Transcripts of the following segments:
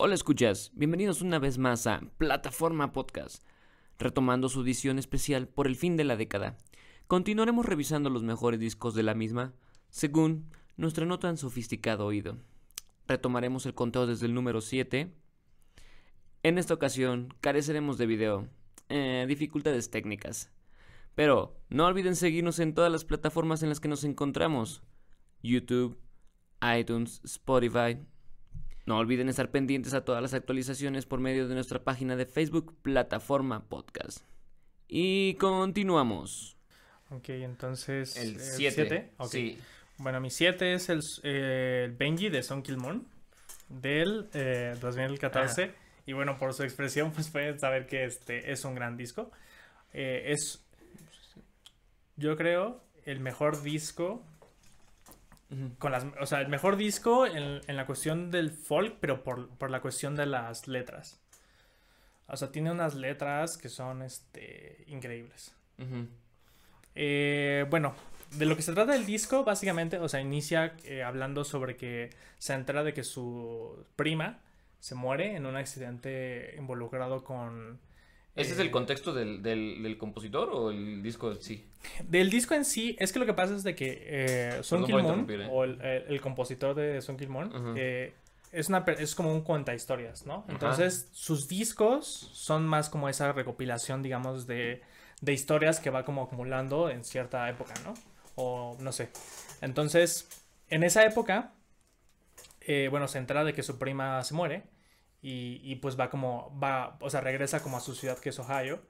Hola escuchas, bienvenidos una vez más a Plataforma Podcast, retomando su edición especial por el fin de la década. Continuaremos revisando los mejores discos de la misma, según nuestro no tan sofisticado oído. Retomaremos el conteo desde el número 7. En esta ocasión careceremos de video, eh, dificultades técnicas. Pero no olviden seguirnos en todas las plataformas en las que nos encontramos. YouTube, iTunes, Spotify. No olviden estar pendientes a todas las actualizaciones por medio de nuestra página de Facebook, Plataforma Podcast. Y continuamos. Ok, entonces. El 7. Ok. Sí. Bueno, mi 7 es el, eh, el Benji de Son Kill Moon del eh, 2014. Y bueno, por su expresión, pues pueden saber que este es un gran disco. Eh, es, yo creo, el mejor disco. Con las, o sea, el mejor disco en, en la cuestión del folk, pero por, por la cuestión de las letras. O sea, tiene unas letras que son este, increíbles. Eh, bueno, de lo que se trata el disco, básicamente, o sea, inicia eh, hablando sobre que se entera de que su prima se muere en un accidente involucrado con... ¿Ese es el contexto del, del, del compositor o el disco en sí? Del disco en sí, es que lo que pasa es de que eh, interrumpir, eh. o el, el- el compositor de Moon, Ujú. eh, es, una, es como un cuenta historias, ¿no? Entonces, sus discos son más como esa recopilación, digamos, de, de historias que va como acumulando en cierta época, ¿no? O no sé. Entonces, en esa época, eh, bueno, se entera de que su prima se muere y, y pues va como, va, o sea, regresa como a su ciudad que es Ohio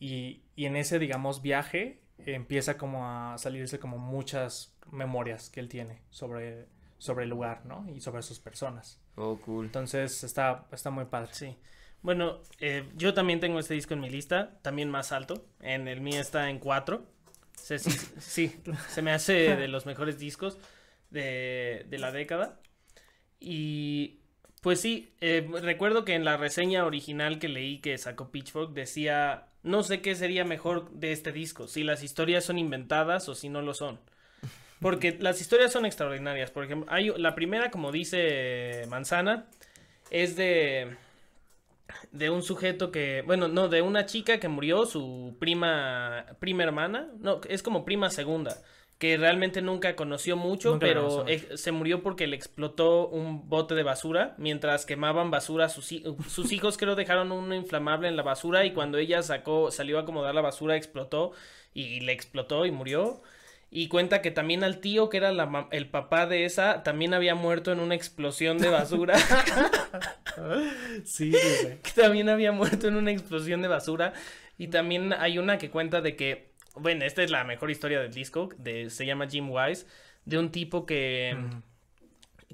y, y en ese, digamos, viaje empieza como a salirse como muchas memorias que él tiene sobre, sobre el lugar, ¿no? Y sobre sus personas. Oh, cool. Entonces está, está muy padre. Sí. Bueno, eh, yo también tengo este disco en mi lista, también más alto. En el mío está en 4. Sí, sí, sí, se me hace de los mejores discos de, de la década. Y pues sí, eh, recuerdo que en la reseña original que leí que sacó Pitchfork decía, no sé qué sería mejor de este disco, si las historias son inventadas o si no lo son. Porque las historias son extraordinarias. Por ejemplo, hay la primera, como dice Manzana, es de de un sujeto que, bueno, no, de una chica que murió, su prima, prima hermana, no, es como prima segunda, que realmente nunca conoció mucho, Nunca pero se murió porque le explotó un bote de basura mientras quemaban basura. Sus, sus hijos creo dejaron un inflamable en la basura y cuando ella sacó, salió a acomodar la basura, explotó y le explotó y murió. Y cuenta que también al tío, que era la el papá de esa, también había muerto en una explosión de basura. Sí, sí, sí. que también había muerto en una explosión de basura. Y también hay una que cuenta de que, bueno, esta es la mejor historia del disco, de, se llama Jim Wise, de un tipo que, Mm.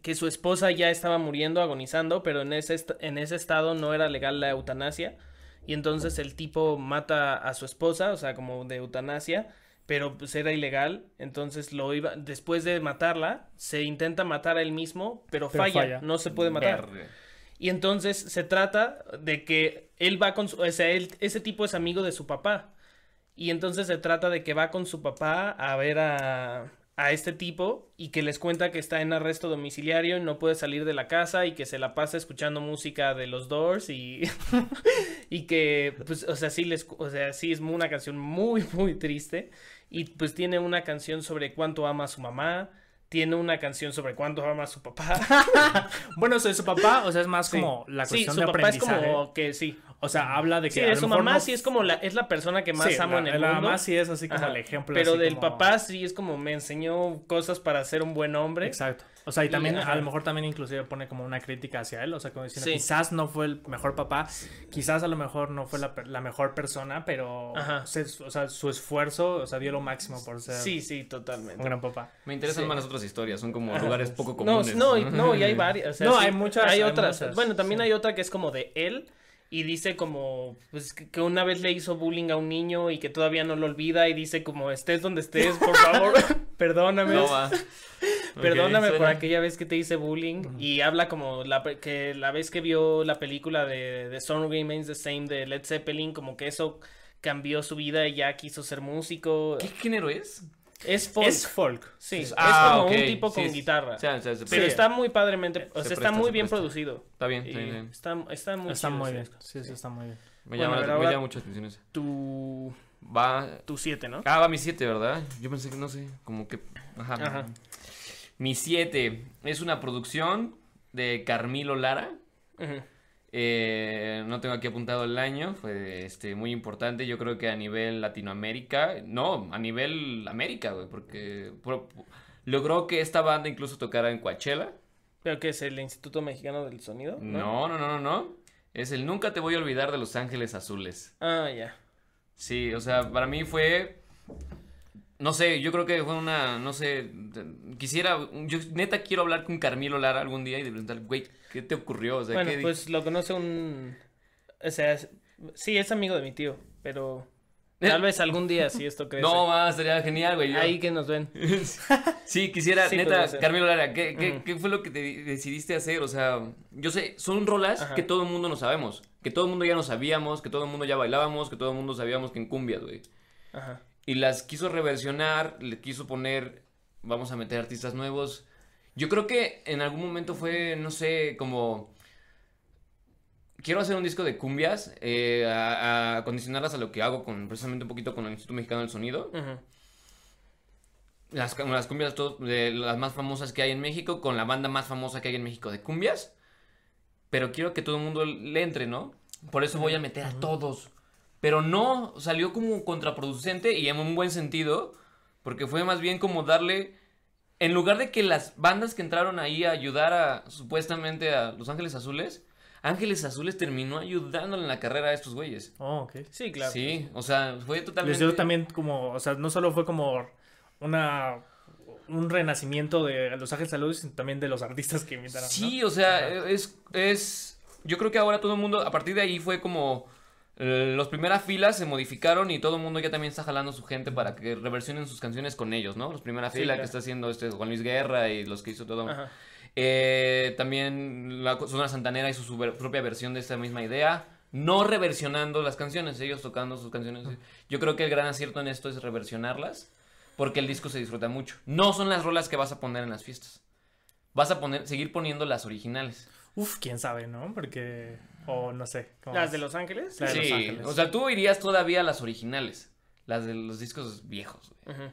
que su esposa ya estaba muriendo, agonizando, pero en ese, en ese estado no era legal la eutanasia. Y entonces el tipo mata a su esposa, o sea, como de eutanasia, pero pues era ilegal. Entonces lo iba, después de matarla, se intenta matar a él mismo, pero, Pero falla, falla. no se puede matar. Y entonces se trata de que él va con su, o sea, él- ese tipo es amigo de su papá. Y entonces se trata de que va con su papá a ver a, a este tipo y que les cuenta que está en arresto domiciliario y no puede salir de la casa y que se la pasa escuchando música de los Doors y, y que, pues, o sea, sí les, o sea, sí es una canción muy, muy triste y pues tiene una canción sobre cuánto ama a su mamá, tiene una canción sobre cuánto ama a su papá. Bueno, sea, su papá, o sea, es más Sí. como la Sí, cuestión su de papá es aprendizaje. como que sí. O sea, habla de que Sí, a de lo su mejor mamá no- sí es como la, es la persona que más Sí, amo la- en el la mundo. mamá sí es así como Ajá. el ejemplo. Pero así del como- papá sí es como me enseñó cosas para ser un buen hombre. Exacto. O sea, y también, a lo mejor también inclusive pone como una crítica hacia él, o sea, como diciendo, Sí. quizás no fue el mejor papá, quizás a lo mejor no fue la, per- la mejor persona, pero, Ajá. se- o sea, su esfuerzo, o sea, dio lo máximo por ser Sí, sí, un totalmente. gran papá. Me interesan Sí. más las otras historias, son como lugares poco No, comunes. no, y, no, y hay varias. o sea, No, sí, hay muchas, Hay hay otras. muchas, bueno, también sí. hay otra que es como de él. Y dice como, pues, que una vez le hizo bullying a un niño y que todavía no lo olvida. Y dice como, estés donde estés, por favor, perdóname. No va. Perdóname por aquella vez que te hice bullying. Y habla como la, que la vez que vio la película de, de Song Remains the Same de Led Zeppelin, como que eso cambió su vida y ya quiso ser músico. ¿Qué género es? Es folk. Es folk. Sí, es Ah, como un tipo con sí. guitarra. Pero Sí. está muy padremente, o Se sea, está presta, muy se bien presta. producido. Está bien, está bien, está bien. está, está muy Está chido muy bien. disco. Sí, sí, está muy bien. Me, Bueno, llama, me llama mucho la atención esa. Tu, Va. tu 7, ¿no? Ah, va mi 7, ¿verdad? Yo pensé que no sé, como que. Ajá. Ajá. Mi 7 es una producción de Carmilo Lara. Ujú. Eh, no tengo aquí apuntado el año, fue este, muy importante, yo creo que a nivel Latinoamérica, no, a nivel América, güey, porque pro- logró que esta banda incluso tocara en Coachella. ¿Pero qué es el Instituto Mexicano del Sonido? No, no, no, no, no. Es el Nunca te voy a olvidar de Los Ángeles Azules. Ah, ya. Sí, o sea, para mí fue. No sé, yo creo que fue una. No sé. Quisiera. Yo neta quiero hablar con Carmilo Lara algún día y de preguntar, güey, ¿qué te ocurrió? O sea, bueno, ¿qué di- pues lo conoce un... O sea, es- sí, es amigo de mi tío, pero Eh. tal vez algún día si esto crece. No, más, sería genial, güey. yo- Ahí que nos ven. Sí, quisiera, Sí, neta. Carmelo Lara, ¿qué, qué, qué fue lo que te decidiste hacer? O sea, yo sé, son rolas Ajá. que todo el mundo no sabemos, que todo el mundo ya no sabíamos, que todo el mundo ya bailábamos, que todo el mundo sabíamos que en cumbias, güey. Ajá. Y las quiso reversionar, le quiso poner, vamos a meter artistas nuevos. Yo creo que en algún momento fue, no sé, como... Quiero hacer un disco de cumbias, eh, a, a acondicionarlas a lo que hago con precisamente un poquito con el Instituto Mexicano del Sonido. Las, las cumbias de las más famosas que hay en México, con la banda más famosa que hay en México de cumbias. Pero quiero que todo el mundo le entre, ¿no? Por eso voy a meter a todos. Pero no, salió como contraproducente y en un buen sentido, porque fue más bien como darle, en lugar de que las bandas que entraron ahí a ayudar a, supuestamente a Los Ángeles Azules, Ángeles Azules terminó ayudándole en la carrera a estos güeyes. Oh, ok. Sí, claro. Sí, o sea, fue totalmente... Les dio también como, o sea, no solo fue como una un renacimiento de Los Ángeles Saludos, sino también de los artistas que invitaron. ¿no? Sí, o sea, Ajá. es, es. Yo creo que ahora todo el mundo, a partir de ahí fue como. Las primeras filas se modificaron y todo el mundo ya también está jalando su gente para que reversionen sus canciones con ellos, ¿no? Los primeras Sí, filas claro. que está haciendo este Juan Luis Guerra y los que hizo todo. Eh, también la Sonora Santanera hizo su propia versión de esta misma idea. No reversionando las canciones, ellos tocando sus canciones. Yo creo que el gran acierto en esto es reversionarlas. Porque el disco se disfruta mucho. No son las rolas que vas a poner en las fiestas. Vas a poner, seguir poniendo las originales. Uf, quién sabe, ¿no? Porque, o no sé. ¿cómo ¿Las es? de Los Ángeles? La de Los Sí, Ángeles. o sea, tú irías todavía a las originales. Las de los discos viejos. güey.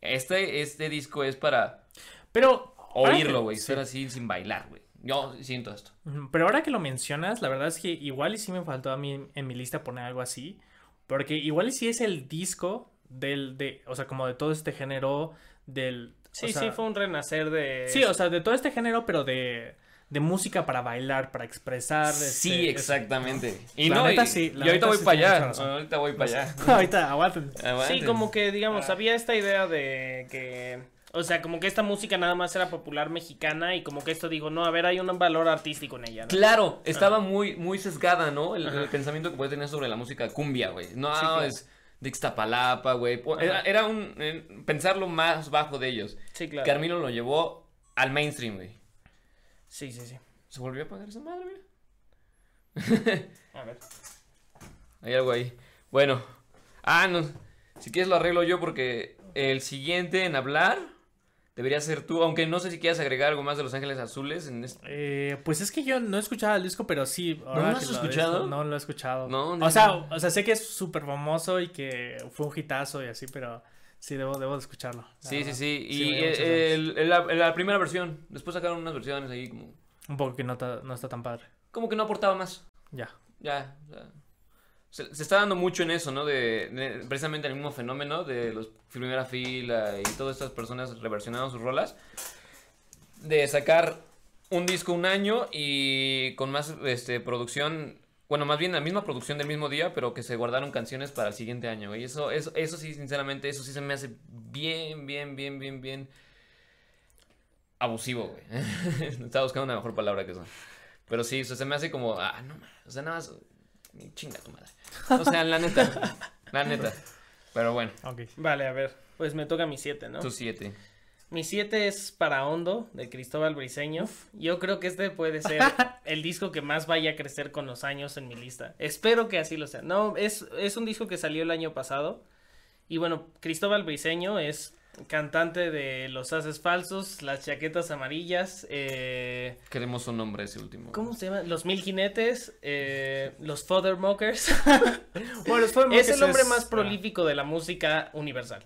Este, este disco es para Pero... oírlo, güey. sí. Ser así sin bailar, güey. Yo siento esto. Pero ahora que lo mencionas, la verdad es que igual y sí me faltó a mí en mi lista poner algo así. Porque igual y sí es el disco del, de, o sea, como de todo este género del... o Sí, sea, sí, fue un renacer de... Sí, o sea, de todo este género, pero de, de música para bailar, para expresar. Sí, este, exactamente. Y La no, neta y, sí, la y ahorita neta voy sí para tiene mucha allá. razón. Ahorita voy para allá. Ahorita, aguanten. Sí, como que, digamos, Ah. había esta idea de que... O sea, como que esta música nada más era popular mexicana y como que esto digo, no, a ver, hay un valor artístico en ella, ¿no? Claro, estaba muy, muy sesgada, ¿no? El, pensamiento que puede tener sobre la música cumbia, güey. No, Sí, claro. es de Ixtapalapa, güey. Era, era un eh, pensarlo más bajo de ellos. Sí, claro. Carmilo lo llevó al mainstream, güey. Sí, sí, sí. Se volvió a apagar esa madre, mira. A ver. Hay algo ahí. Bueno. Ah, no. Si quieres lo arreglo yo porque el siguiente en hablar debería ser tú. Aunque no sé si quieras agregar algo más de Los Ángeles Azules en este... Eh, pues es que yo no he escuchado el disco, pero sí. ahora lo has escuchado? no lo he escuchado. No, o no. sea, o sea, sé que es súper famoso y que fue un hitazo y así, pero sí debo, debo de escucharlo. Sí, sí, verdad. sí. Y eh, el- el- la, la primera versión. Después sacaron unas versiones ahí como... Un poco que no, ta- no está tan padre. Como que no aportaba más. Ya. Ya, ya. Se, se está dando mucho en eso, ¿no? De, de- precisamente el mismo fenómeno de los primera fila y todas estas personas reversionando sus rolas. De sacar un disco un año y con más este, producción. Bueno, más bien la misma producción del mismo día, pero que se guardaron canciones para el siguiente año, güey. Eso, eso, eso sí, sinceramente, eso sí se me hace bien, bien, bien, bien, bien abusivo, güey. Estaba buscando una mejor palabra que eso. Pero sí, o sea, se me hace como, ah, no, ma- o sea, nada más, chinga tu madre. O sea, la neta, la neta. Pero bueno. Vale, a ver. Pues me toca mi 7, ¿no? tú siete. Mi 7 es Para Hondo, de Cristóbal Briseño. Yo creo que este puede ser el disco que más vaya a crecer con los años en mi lista. Espero que así lo sea. No, es, es un disco que salió el año pasado. Y bueno, Cristóbal Briseño es cantante de Los Haces Falsos, Las Chaquetas Amarillas, eh, Queremos un nombre ese último. ¿cómo se llama? Los Mil Jinetes, eh, Los Fothermokers. Bueno, los Fothermokers es el hombre es- más ah. prolífico de la música universal.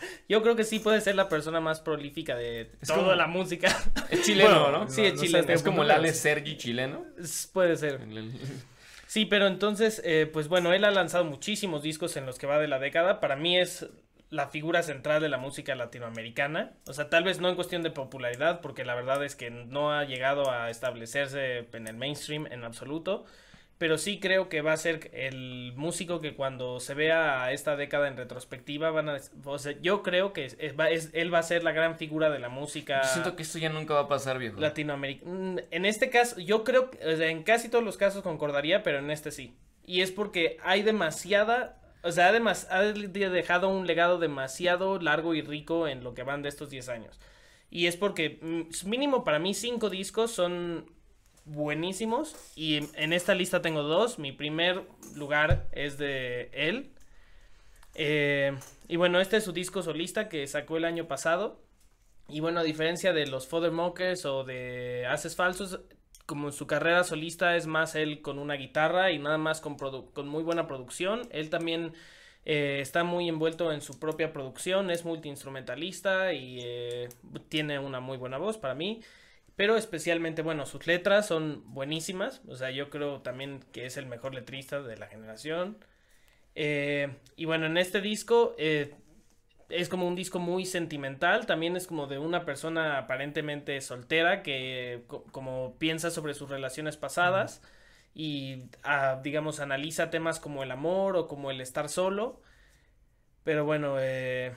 Yo creo que sí puede ser la persona más prolífica de Es toda como- la música. Es chileno, Bueno, ¿no? Sí, es no sé chileno. Es como el Ale pero- Sergi chileno. Es- puede ser. Sí, pero entonces, eh, pues bueno, él ha lanzado muchísimos discos en los que va de la década. Para mí es la figura central de la música latinoamericana. O sea, tal vez no en cuestión de popularidad, porque la verdad es que no ha llegado a establecerse en el mainstream en absoluto. Pero sí creo que va a ser el músico que cuando se vea esta década en retrospectiva van a... O sea, yo creo que es- él va a ser la gran figura de la música Yo siento que esto ya nunca va a pasar, viejo. Latinoamérica. Mm, En este caso, yo creo que o sea, en casi todos los casos concordaría, pero en este sí. Y es porque hay demasiada, o sea, además ha de- dejado un legado demasiado largo y rico en lo que van de estos 10 años. Y es porque mm, mínimo para mí cinco discos son buenísimos y en- esta lista tengo dos. Mi primer lugar es de él. Eh, y bueno, este es su disco solista que sacó el año pasado. Y bueno, a diferencia de los Fothermokers o de Haces Falsos, como su carrera solista es más él con una guitarra y nada más con, con muy buena producción. Él también eh, está muy envuelto en su propia producción, es multiinstrumentalista y eh, tiene una muy buena voz para mí. Pero especialmente, bueno, sus letras son buenísimas. O sea, yo creo también que es el mejor letrista de la generación. Eh, y bueno, en este disco eh, es como un disco muy sentimental, también es como de una persona aparentemente soltera que co- como piensa sobre sus relaciones pasadas y ah, digamos analiza temas como el amor o como el estar solo. Pero bueno, eh,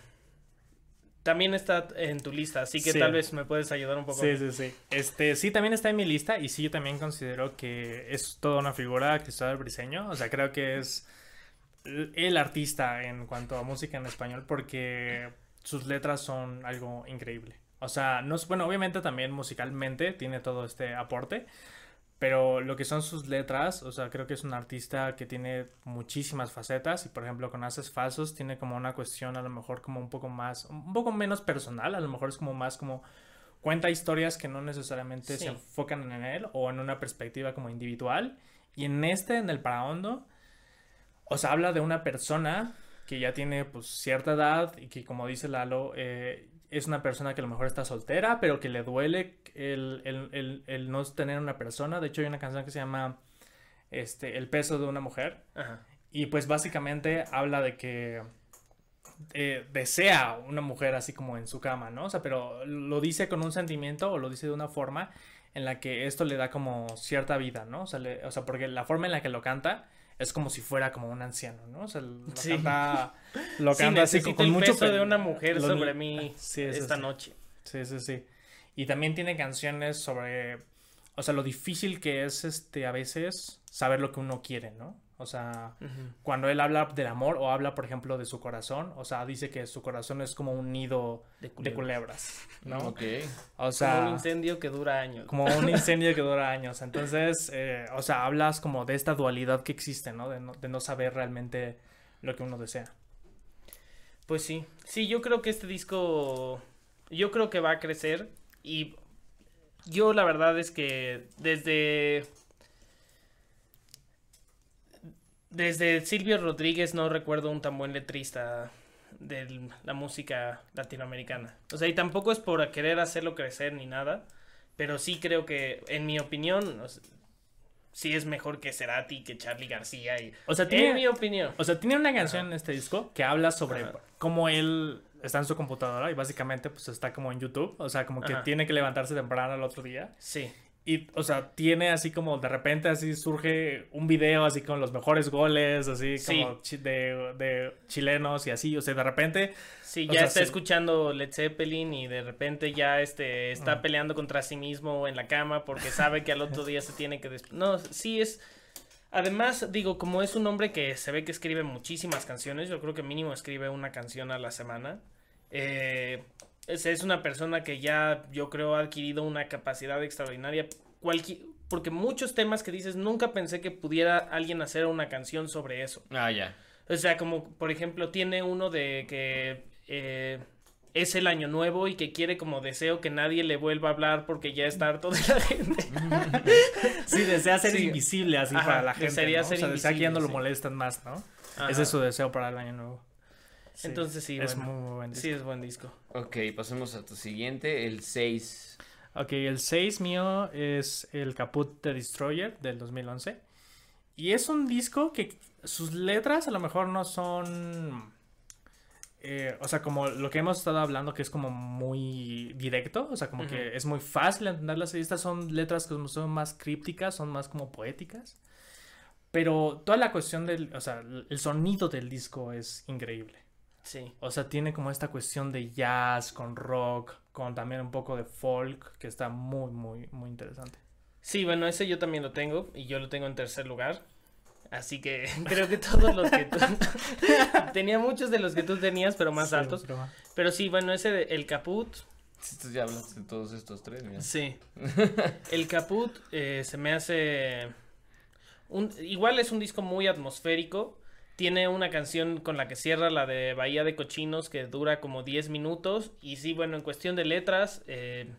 también está en tu lista, así que Sí. tal vez me puedes ayudar un poco. Sí, sí, sí. Este, sí, también está en mi lista y sí, yo también considero que es toda una figura Cristóbal Briseño. O sea, creo que es el el artista en cuanto a música en español porque sus letras son algo increíble. O sea, no es, bueno, obviamente también musicalmente tiene todo este aporte, pero lo que son sus letras, o sea, creo que es un artista que tiene muchísimas facetas y por ejemplo con Haces Falsos tiene como una cuestión a lo mejor como un poco más, un poco menos personal, a lo mejor es como más como cuenta historias que no necesariamente Sí. se enfocan en él o en una perspectiva como individual y en este, en el para hondo, o sea, habla de una persona que ya tiene pues cierta edad y que como dice Lalo, eh, es una persona que a lo mejor está soltera, pero que le duele el, el- el- el no tener una persona. De hecho, hay una canción que se llama este, El peso de una mujer. Ajá. Y pues básicamente habla de que eh, desea una mujer así como en su cama, ¿no? O sea, pero lo dice con un sentimiento o lo dice de una forma en la que esto le da como cierta vida, ¿no? O sea, le- o sea, porque la forma en la que lo canta es como si fuera como un anciano, ¿no? O sea, lo Sí. canta, lo Sí, canta así con el mucho peso pe- de una mujer lo- sobre mí Sí, esta noche. Sí, sí, sí. Y también tiene canciones sobre, o sea, lo difícil que es, este, a veces saber lo que uno quiere, ¿no? O sea, cuando él habla del amor o habla, por ejemplo, de su corazón, o sea, dice que su corazón es como un nido De de culebra. culebras, ¿no? Ok. O Como sea, un incendio que dura años. como un incendio que dura años. Entonces, eh, o sea, hablas como de esta dualidad que existe, ¿no? De, no? de no saber realmente lo que uno desea. Pues sí, sí, yo creo que este disco, yo creo que va a crecer y yo la verdad es que desde, desde Silvio Rodríguez no recuerdo un tan buen letrista de la música latinoamericana. O sea, y tampoco es por querer hacerlo crecer ni nada, pero sí creo que, en mi opinión, o sea, sí es mejor que Cerati, que Charlie García y... O sea, En tiene, mi opinión. o sea, tiene una canción en este disco que habla sobre cómo él está en su computadora y básicamente pues está como en YouTube, o sea, como que tiene que levantarse temprano al otro día. Sí. Y, o sea, tiene así como de repente así surge un video así con los mejores goles, así Sí. como chi- de, de chilenos y así, o sea, de repente, Sí, ya sea, está sí. escuchando Led Zeppelin y de repente ya este está Ah. peleando contra sí mismo en la cama porque sabe que al otro día se tiene que des- No, sí es Además, digo, como es un hombre que se ve que escribe muchísimas canciones, yo creo que mínimo escribe una canción a la semana. eh, es, es una persona que ya, yo creo, ha adquirido una capacidad extraordinaria. Cualqui- porque muchos temas que dices, nunca pensé que pudiera alguien hacer una canción sobre eso. Ah, ya. O sea, como por ejemplo, tiene uno de que eh, es el año nuevo y que quiere como deseo que nadie le vuelva a hablar porque ya está harto de la gente. Sí, desea ser Sí. invisible así Ajá, para la gente. desearía ¿no? ser o sea, desea que ya no lo molestan más, ¿no? Ajá. Ese es su deseo para el año nuevo. Sí, Entonces sí, es bueno. muy, buen disco. Sí, es buen disco. Ok, pasemos a tu siguiente, el 6. Ok, el 6 mío es el Caput de Destroyer del 2011. Y es un disco que sus letras a lo mejor no son... eh, o sea, como lo que hemos estado hablando, que es como muy directo, o sea, como que es muy fácil entenderlas. Estas son letras que son más crípticas, son más como poéticas. Pero toda la cuestión del, o sea, el sonido del disco es increíble. Sí. O sea, tiene como esta cuestión de jazz con rock, con también un poco de folk, que está muy, muy, muy interesante. Sí, bueno, ese yo también lo tengo y yo lo tengo en tercer lugar. Así que creo que todos los que tú... Tenía muchos de los que tú tenías, pero más Sí, altos. pero- Pero sí, bueno, ese de El Caput, Tú ya hablaste de todos estos tres, mira. sí. El Caput eh, se me hace... Un... Igual es un disco muy atmosférico. Tiene una canción con la que cierra la de Bahía de Cochinos que dura como 10 minutos. Y sí, bueno, en cuestión de letras eh,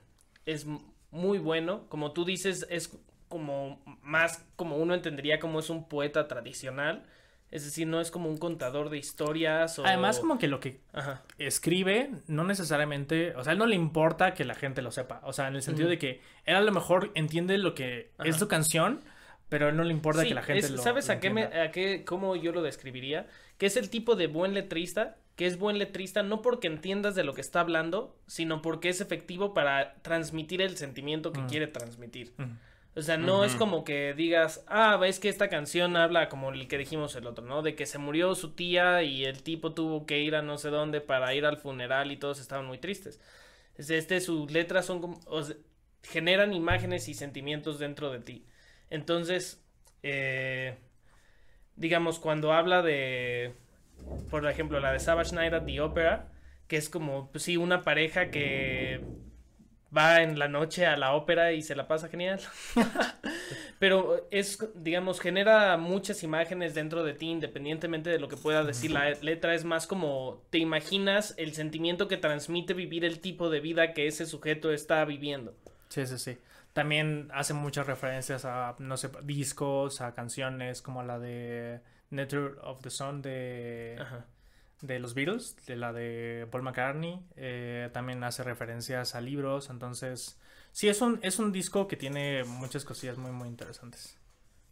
es muy bueno. Como tú dices, es como más como uno entendería como es un poeta tradicional. Es decir, no es como un contador de historias o... Además, como que lo que Ajá. escribe, no necesariamente, o sea, a él no le importa que la gente lo sepa. O sea, en el sentido de que él a lo mejor entiende lo que es su canción, pero a él no le importa Sí, que la gente es- lo ¿Sabes lo a qué, me, a qué, cómo yo lo describiría? Que es el tipo de buen letrista, que es buen letrista no porque entiendas de lo que está hablando, sino porque es efectivo para transmitir el sentimiento que Mm. quiere transmitir. Ujú. O sea, no es como que digas, ah, ves que esta canción habla como el que dijimos el otro, ¿no? De que se murió su tía y el tipo tuvo que ir a no sé dónde para ir al funeral y todos estaban muy tristes. Es- Este, sus letras son como, o sea, generan imágenes y sentimientos dentro de ti. Entonces, eh, digamos, cuando habla de, por ejemplo, la de Savage Night at the Opera, que es como, pues sí, una pareja que va en la noche a la ópera y se la pasa genial. Pero es, digamos, genera muchas imágenes dentro de ti, independientemente de lo que pueda decir la letra. Es más como te imaginas el sentimiento que transmite vivir el tipo de vida que ese sujeto está viviendo. Sí, sí, sí. También hace muchas referencias a, no sé, discos, a canciones como la de Network of the Sun de, Ajá. de los Beatles, de la de Paul McCartney. eh, también hace referencias a libros. Entonces, sí, es un, es un disco que tiene muchas cosillas muy, muy interesantes.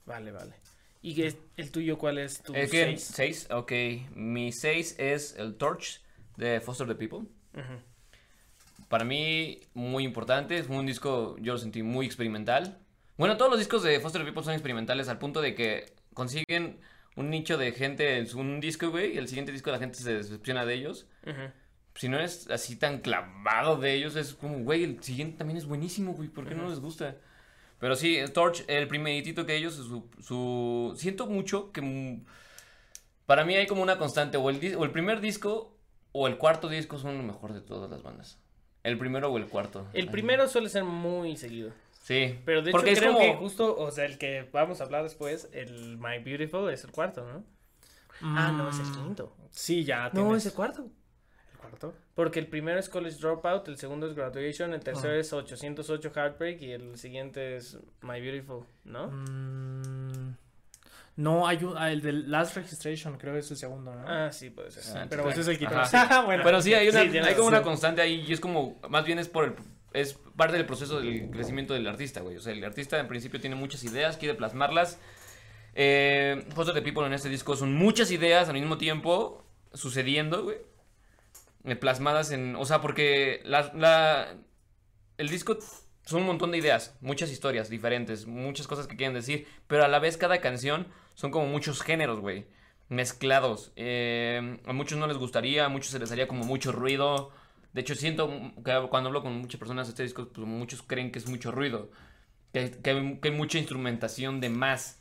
Vale, vale. ¿Y qué es- el tuyo cuál es tu Es que seis? 6, ok. Mi 6 es el Torch de Foster the People. Para mí, muy importante. Es un disco, yo lo sentí muy experimental. Bueno, todos los discos de Foster the People son experimentales al punto de que consiguen un nicho de gente en su- un disco, güey, y el siguiente disco la gente se decepciona de ellos. Si no es así tan clavado de ellos, es como, güey, el siguiente también es buenísimo, güey, ¿por qué no les gusta? Pero sí, Torch, el primeritito que ellos, su, su... Siento mucho que... Para mí hay como una constante, o el, o el primer disco o el cuarto disco son lo mejor de todas las bandas. El primero o el cuarto. El Ay. primero suele ser muy seguido. Sí. Pero de hecho Porque es creo como- que justo, o sea, el que vamos a hablar después, el My Beautiful es el cuarto, ¿no? Ah, no, es el Mm, quinto. Sí, ya No, tienes es el cuarto. el cuarto. Porque el primero es College Dropout, el segundo es Graduation, el tercero Ah. es 808 Heartbreak y el siguiente es My Beautiful, ¿no? Mm, no, hay un, ah, el de Last Registration, creo que es el segundo, ¿no? Ah, sí, puede ser. Ah, pero pues es el quinto. Ajá. bueno, Pero sí, hay, una, Sí, hay como una constante ahí y es como, más bien es por el, es parte del proceso del crecimiento del artista, güey. O sea, el artista en principio tiene muchas ideas, quiere plasmarlas. Eh, Foster the People en este disco son muchas ideas al mismo tiempo sucediendo, güey. Eh, Plasmadas en, o sea, porque la, la- el disco son un montón de ideas, muchas historias diferentes, muchas cosas que quieren decir, pero a la vez cada canción son como muchos géneros, güey mezclados. Eh, a muchos no les gustaría, a muchos se les haría como mucho ruido. De hecho, siento que cuando hablo con muchas personas de este disco, pues muchos creen que es mucho ruido. Que, que que hay mucha instrumentación de más.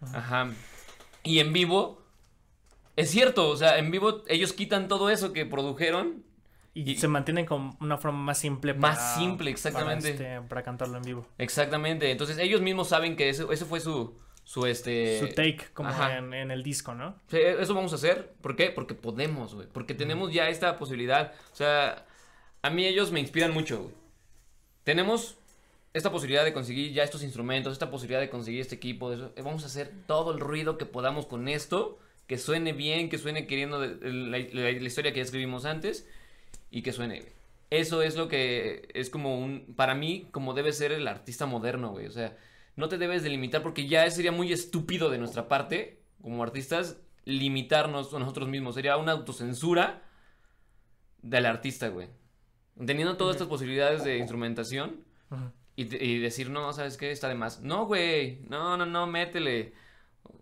Ajá. Y en vivo, es cierto, o sea, en vivo ellos quitan todo eso que produjeron. Y, y- se mantienen con una forma más simple Más simple, exactamente. Para, este, para cantarlo en vivo. Exactamente. Entonces ellos mismos saben que eso, eso fue su, su este... Su take, como en, en el disco, ¿no? Sí, eso vamos a hacer. ¿Por qué? Porque podemos, güey. Porque tenemos ya esta posibilidad. O sea, a mí ellos me inspiran mucho, güey. Tenemos esta posibilidad de conseguir ya estos instrumentos, esta posibilidad de conseguir este equipo, eso, eh, vamos a hacer todo el ruido que podamos con esto, que suene bien, que suene queriendo la- la historia que ya escribimos antes y que suene. güey. Eso es lo que es como un, para mí, como debe ser el artista moderno, güey. O sea, no te debes de limitar porque ya sería muy estúpido de nuestra parte, como artistas, limitarnos a nosotros mismos. Sería una autocensura del artista, güey. Teniendo todas estas posibilidades de instrumentación y, decir, no, ¿sabes qué? Está de más. No, güey, no, no, no, métele.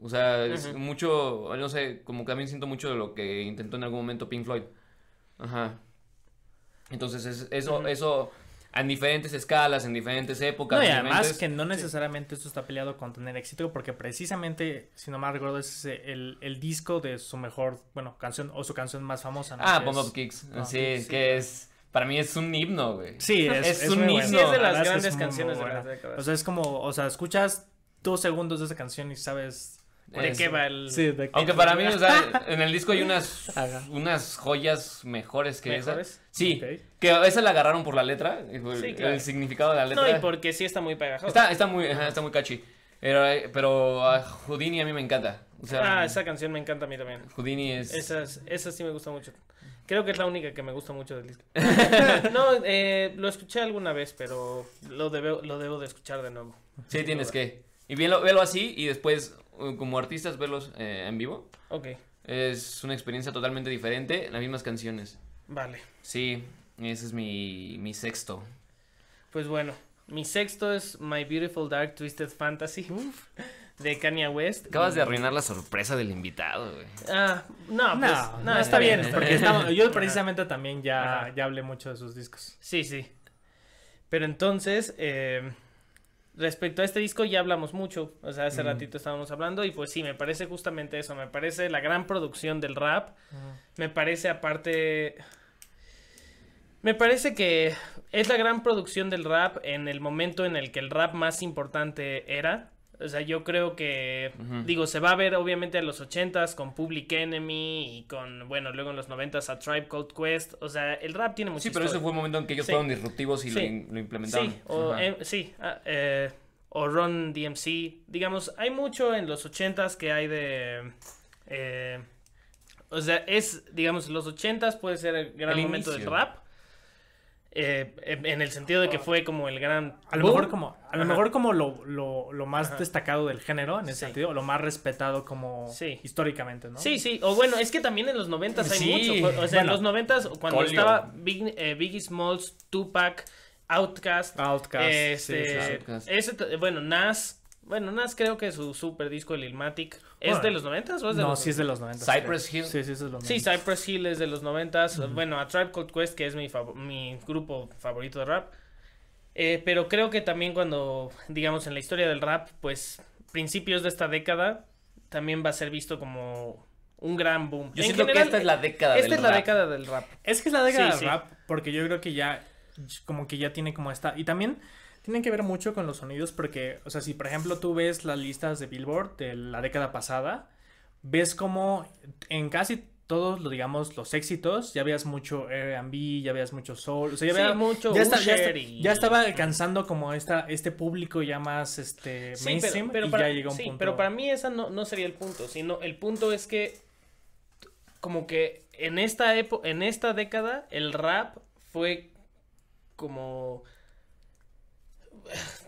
O sea, es mucho, no sé, como que también siento mucho de lo que intentó en algún momento Pink Floyd. Ajá. Entonces, es- eso, Ujú. eso, en diferentes escalas, en diferentes épocas. No, y en además diferentes- que no necesariamente esto está peleado con tener éxito, porque precisamente, si no mal recuerdo, es el, el disco de su mejor, bueno, canción o su canción más famosa. ¿no? Ah, es- Up Kicks. Bomb sí, sí, que claro. es, para mí es un himno, güey. Sí, es, Es es un muy himno. bueno. Sí, es de La las grandes canciones de las buena. décadas. O sea, es como, o sea, escuchas dos segundos de esa canción y sabes. ¿De qué va el...? Sí, de Aunque para mí, o sea, en el disco hay unas, unas joyas mejores que ¿Mejores? esa. Sí, Ok. que esa la agarraron por la letra, el, Sí, claro. el significado de la letra. No, y porque sí está muy pegajoso. Está, está muy, ajá, está muy catchy. Pero, eh, pero a Houdini a mí me encanta. O sea, Ah, esa canción me encanta a mí también. Houdini es. Esa, es- esa sí me gusta mucho. Creo que es la única que me gusta mucho del disco. no, eh, lo escuché alguna vez, pero lo debo, lo debo de escuchar de nuevo. Sí, tienes duda. que. Y velo, velo así y después, como artistas, verlos eh, en vivo. Ok, Es una experiencia totalmente diferente, las mismas canciones. vale. Sí, ese es mi, mi sexto. Pues bueno, mi sexto es My Beautiful Dark Twisted Fantasy de Kanye West. Acabas de arruinar la sorpresa del invitado, güey. Ah, no, No, pues, no, no, está bien, bien. porque estamos- yo precisamente también ya, ya hablé mucho de sus discos. Sí, sí. Pero entonces, eh, respecto a este disco ya hablamos mucho. O sea, hace ratito estábamos hablando y pues sí, me parece justamente eso. Me parece la gran producción del rap. Me parece aparte... Me parece que es la gran producción del rap en el momento en el que el rap más importante era. O sea, yo creo que, digo, se va a ver obviamente a los 80s con Public Enemy y con, bueno, luego en los 90s a Tribe Called Quest. O sea, el rap tiene mucha Sí, pero ese fue el momento en que ellos Sí. fueron disruptivos y lo Sí. in- lo, implementaron. Sí, o, sí, ah, eh, o Ron DMC. Digamos, hay mucho en los ochentas que hay de... eh, o sea, es, digamos, los ochentas puede ser el gran El momento del rap. Eh, en el sentido de que fue como el gran... A lo boom. mejor como, a lo Ajá. mejor como lo, lo, lo más Ajá. destacado del género, en ese Sí. sentido, lo más respetado como Sí. históricamente, ¿no? Sí, sí, o bueno, es que también en los noventas hay Sí, mucho. O sea, en los noventas, cuando Colio. estaba Big, eh, Biggie Smalls, Tupac, Outkast, Outkast, sí, Este, sí, sí. Outkast. ese t- bueno, Nas. Bueno, Nas creo que su super disco, el Ilmatic, ¿es Bueno. de los 90 o es de No, los sí es de los 90. Cypress Hill. Sí, sí, es de los 90. Sí, Cypress Hill es de los 90 Bueno, a Tribe Called Quest, que es mi, fav- mi grupo favorito de rap. Eh, pero creo que también cuando, digamos, en la historia del rap, pues principios de esta década, también va a ser visto como un gran boom. Yo En siento general, que esta es la década Esta del es la rap. década del rap. Es que es la década Sí, del sí. rap, porque yo creo que ya, como que ya tiene como esta, y también tienen que ver mucho con los sonidos, porque, o sea, si por ejemplo tú ves las listas de Billboard de la década pasada, ves como en casi todos, lo digamos, los éxitos, ya veas mucho R&B, ya veas mucho soul, o sea, ya, Sí, vea- mucho ya, está- ya, está- ya estaba alcanzando como esta, este público ya más, este, Sí, mainstream, pero, pero y para, ya llega un sí, punto. pero para mí esa no, no sería el punto, sino el punto es que como que en esta época, en esta década, el rap fue como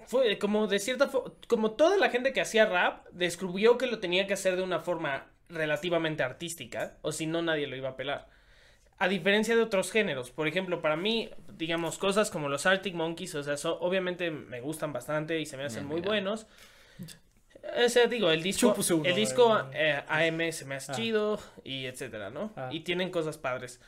fue como de cierta forma, como toda la gente que hacía rap descubrió que lo tenía que hacer de una forma relativamente artística, o si no nadie lo iba a pelar. A diferencia de otros géneros, por ejemplo, para mí, digamos, cosas como los Arctic Monkeys, o sea, so- obviamente me gustan bastante y se me hacen Ya, muy mira. buenos. O sea, digo, el disco, uno, el disco eh. eh, AM se me hace Ah. chido y etcétera, ¿no? Ah. Y tienen cosas padres.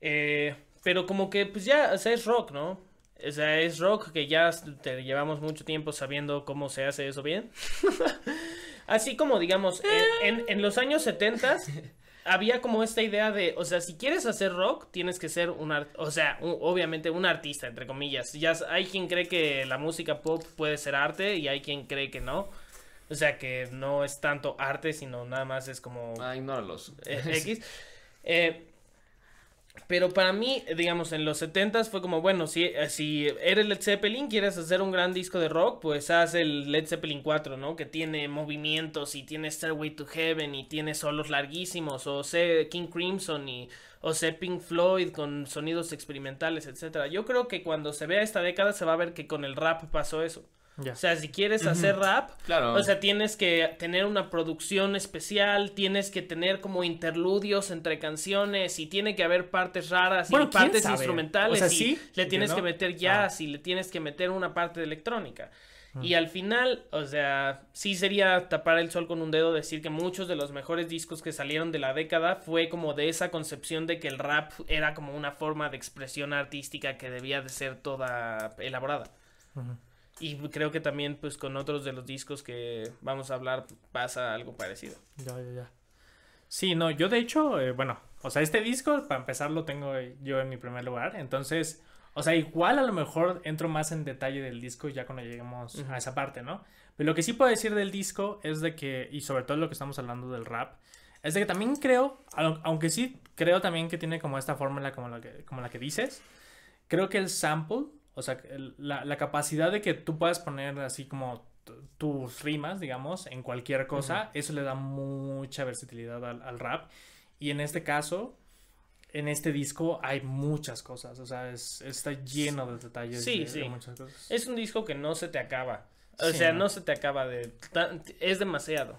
Eh, pero como que, pues ya, o sea, es rock, ¿no? O sea, es rock que ya te llevamos mucho tiempo sabiendo cómo se hace eso bien. Así como, digamos, en, en- en los años 70 había como esta idea de, o sea, si quieres hacer rock, tienes que ser un, art- o sea, un- obviamente un artista, entre comillas. Ya hay quien cree que la música pop puede ser arte y hay quien cree que no. O sea, que no es tanto arte, sino nada más es como Ah, ignóralos. eh, X. Eh, Pero para mí, digamos, en los 70s fue como, bueno, si, eh, si eres Led Zeppelin, quieres hacer un gran disco de rock, pues haz el Led Zeppelin 4, ¿no? Que tiene movimientos y tiene Stairway to Heaven y tiene solos larguísimos, o sé King Crimson y o sé Pink Floyd con sonidos experimentales, etcétera. Yo creo que cuando se vea esta década se va a ver que con el rap pasó eso. O sea, si quieres hacer rap, Claro. o sea, tienes que tener una producción especial, tienes que tener como interludios entre canciones y tiene que haber partes raras Bueno, y ¿quién partes sabe? instrumentales O sea, y sí, le tienes ¿no? que meter jazz y le tienes que meter una parte de electrónica. Y al final, o sea, sí sería tapar el sol con un dedo decir que muchos de los mejores discos que salieron de la década fue como de esa concepción de que el rap era como una forma de expresión artística que debía de ser toda elaborada. Ujú. Y creo que también pues con otros de los discos que vamos a hablar pasa algo parecido. Ya, ya, ya. Sí, no, yo de hecho, eh, bueno, o sea, este disco, para empezar, lo tengo eh, yo en mi primer lugar. Entonces, o sea, igual a lo mejor entro más en detalle del disco ya cuando lleguemos Ujú. a esa parte, ¿no? Pero lo que sí puedo decir del disco es de que, y sobre todo lo que estamos hablando del rap, es de que también creo, au- aunque sí creo también que tiene como esta fórmula como la que, como la que dices, creo que el sample, o sea, la, la capacidad de que tú puedas poner así como tus rimas, digamos, en cualquier cosa, eso le da mucha versatilidad al, al rap. Y en este caso, en este disco hay muchas cosas, o sea, es, está lleno de detalles. Sí, de- de sí. muchas cosas. Es un disco que no se te acaba. O Sí, sea, no. no se te acaba de... es demasiado.